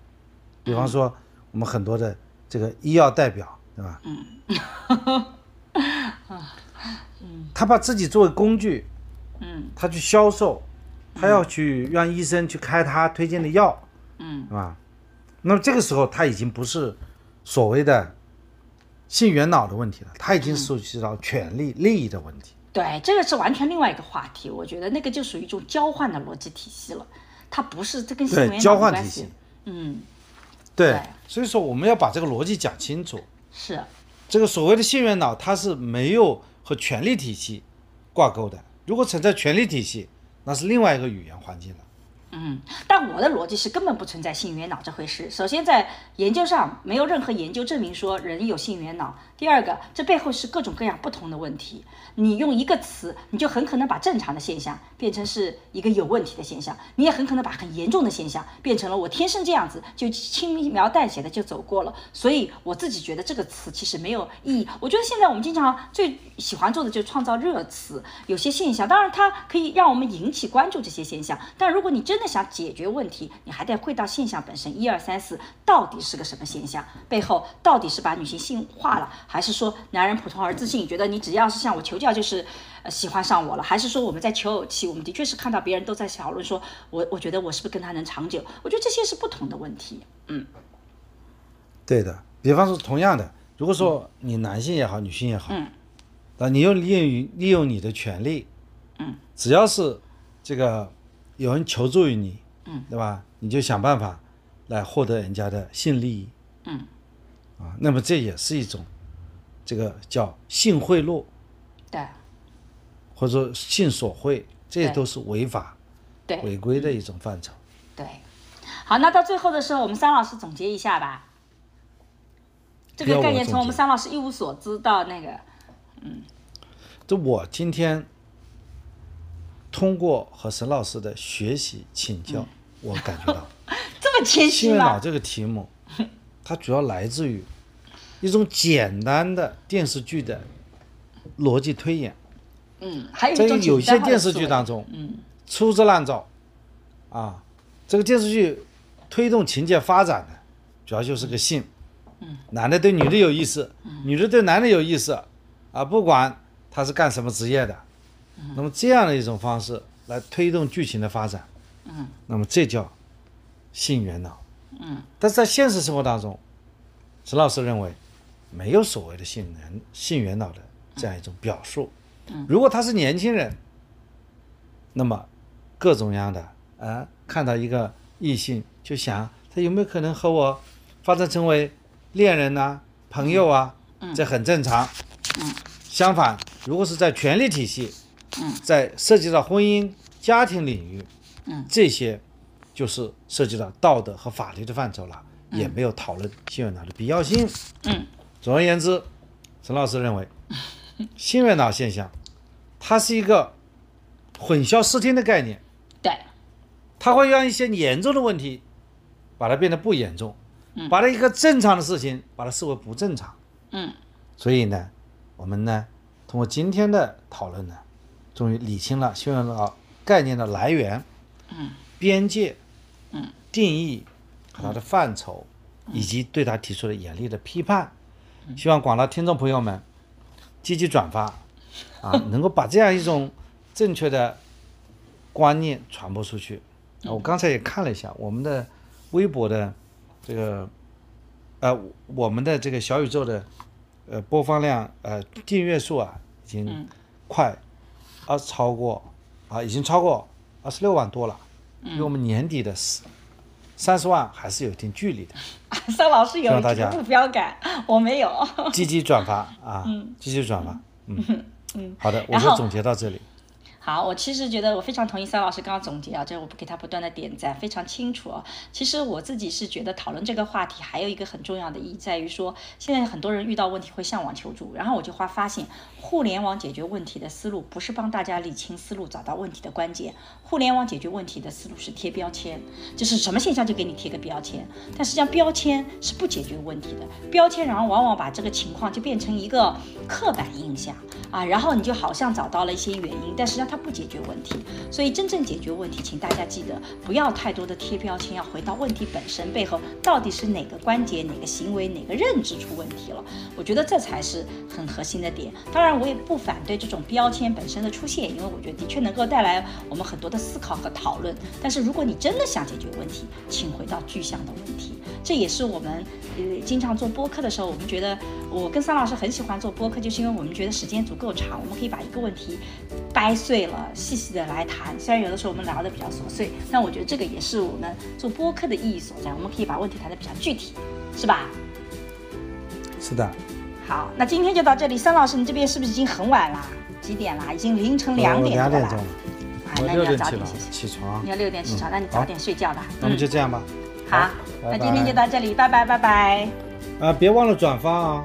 比方说，我们很多的这个医药代表，对吧？嗯，他把自己作为工具，嗯，他去销售，他要去让医生去开他推荐的药，嗯，是吧？那么这个时候，他已经不是所谓的性缘脑的问题了，它已经涉及到权利利益的问题。对，这个是完全另外一个话题。我觉得那个就属于一种交换的逻辑体系了，它不是这跟性缘交换体系。嗯，对，所以说我们要把这个逻辑讲清楚。是，这个所谓的性缘脑，它是没有和权力体系挂钩的。如果存在权力体系，那是另外一个语言环境了。嗯，但我的逻辑是根本不存在性缘脑这回事。首先，在研究上没有任何研究证明说人有性缘脑。第二个，这背后是各种各样不同的问题。你用一个词，你就很可能把正常的现象变成是一个有问题的现象，你也很可能把很严重的现象变成了我天生这样子，就轻描淡写的就走过了。所以我自己觉得这个词其实没有意义。我觉得现在我们经常最喜欢做的就是创造热词，有些现象，当然它可以让我们引起关注这些现象，但如果你真的想解决问题，你还得回到现象本身，一二三四，到底是个什么现象？背后到底是把女性性化了？还是说男人普通而自信，觉得你只要是向我求教就是呃喜欢上我了？还是说我们在求偶期，我们的确是看到别人都在讨论，说我我觉得我是不是跟他能长久？我觉得这些是不同的问题。嗯，对的。比方说，同样的，如果说你男性也好，女性也好，嗯，那你又利用于利用你的权利，嗯，只要是这个有人求助于你，嗯，对吧？你就想办法来获得人家的性利益，嗯，啊，那么这也是一种这个叫性贿赂。对。或者说性索贿，这对。都是违法对。违规的一种范畴。对。好，那到最后的时候，我们桑老师总结一下吧。这个概念从我们总结桑老师一无所知到那个，嗯。这我今天通过和沈老师的学习请教，我感觉到。这么谦虚吗？这个题目，它主要来自于一种简单的电视剧的逻辑推演。嗯，还有在有些电视剧当中，中，嗯，粗制滥造，啊，这个电视剧推动情节发展的，主要就是个性，嗯，男的对女的有意思，女的对男的有意思，啊，不管他是干什么职业的，那么这样的一种方式来推动剧情的发展，嗯，那么这叫性缘脑，嗯，但是在现实生活当中，陈老师认为没有所谓的性缘性缘脑的这样一种表述。如果他是年轻人，那么各种各样的啊，看到一个异性就想他有没有可能和我发展成为恋人呐、朋友啊，这很正常。相反，如果是在权力体系，在涉及到婚姻、家庭领域，这些就是涉及到道德和法律的范畴了，也没有讨论性缘脑的必要性。嗯，总而言之，陈老师认为，性缘脑现象，它是一个混淆视听的概念，对，它会让一些严重的问题，把它变得不严重，把它一个正常的事情，把它视为不正常。嗯，所以呢，我们呢，通过今天的讨论呢，终于理清了性缘脑概念的来源、嗯，边界、嗯，定义和它的范畴，以及对它提出的严厉的批判。希望广大听众朋友们积极转发，啊，能够把这样一种正确的观念传播出去。啊我刚才也看了一下我们的微博的这个，呃，我们的这个小宇宙的呃播放量呃订阅数啊，已经快二超过啊，已经超过二十六万多了，离我们年底的三三十万还是有一定距离的。邵老师有目标感，我没有。积极转发啊，积极转发，嗯嗯，好的，我就总结到这里。好，我其实觉得我非常同意三老师刚刚总结啊，这我不给他不断的点赞，非常清楚啊。其实我自己是觉得讨论这个话题还有一个很重要的意义在于说，现在很多人遇到问题会向网求助，然后我就发发现，互联网解决问题的思路不是帮大家理清思路、找到问题的关键，互联网解决问题的思路是贴标签，就是什么现象就给你贴个标签，但实际上标签是不解决问题的，标签然后往往把这个情况就变成一个刻板印象啊，然后你就好像找到了一些原因，但实际上它不解决问题。所以真正解决问题，请大家记得不要太多的贴标签，要回到问题本身背后到底是哪个关节、哪个行为、哪个认知出问题了。我觉得这才是很核心的点。当然，我也不反对这种标签本身的出现，因为我觉得的确能够带来我们很多的思考和讨论。但是如果你真的想解决问题，请回到具象的问题。这也是我们呃经常做播客的时候，我们觉得我跟桑老师很喜欢做播客，就是因为我们觉得时间足够长，我们可以把一个问题掰碎了，细细的来谈。虽然有的时候我们聊的比较琐碎，但我觉得这个也是我们做播客的意义所在。我们可以把问题谈得比较具体，是吧？是的，好，那今天就到这里。桑老师，你这边是不是已经很晚啦？几点啦？已经凌晨两点多了。两点钟了，那你要六点起了早点。起床你。要六点起床，那你早点睡觉吧。那么嗯就这样吧，好，那今天就到这里，拜拜拜拜。啊，别忘了转发啊。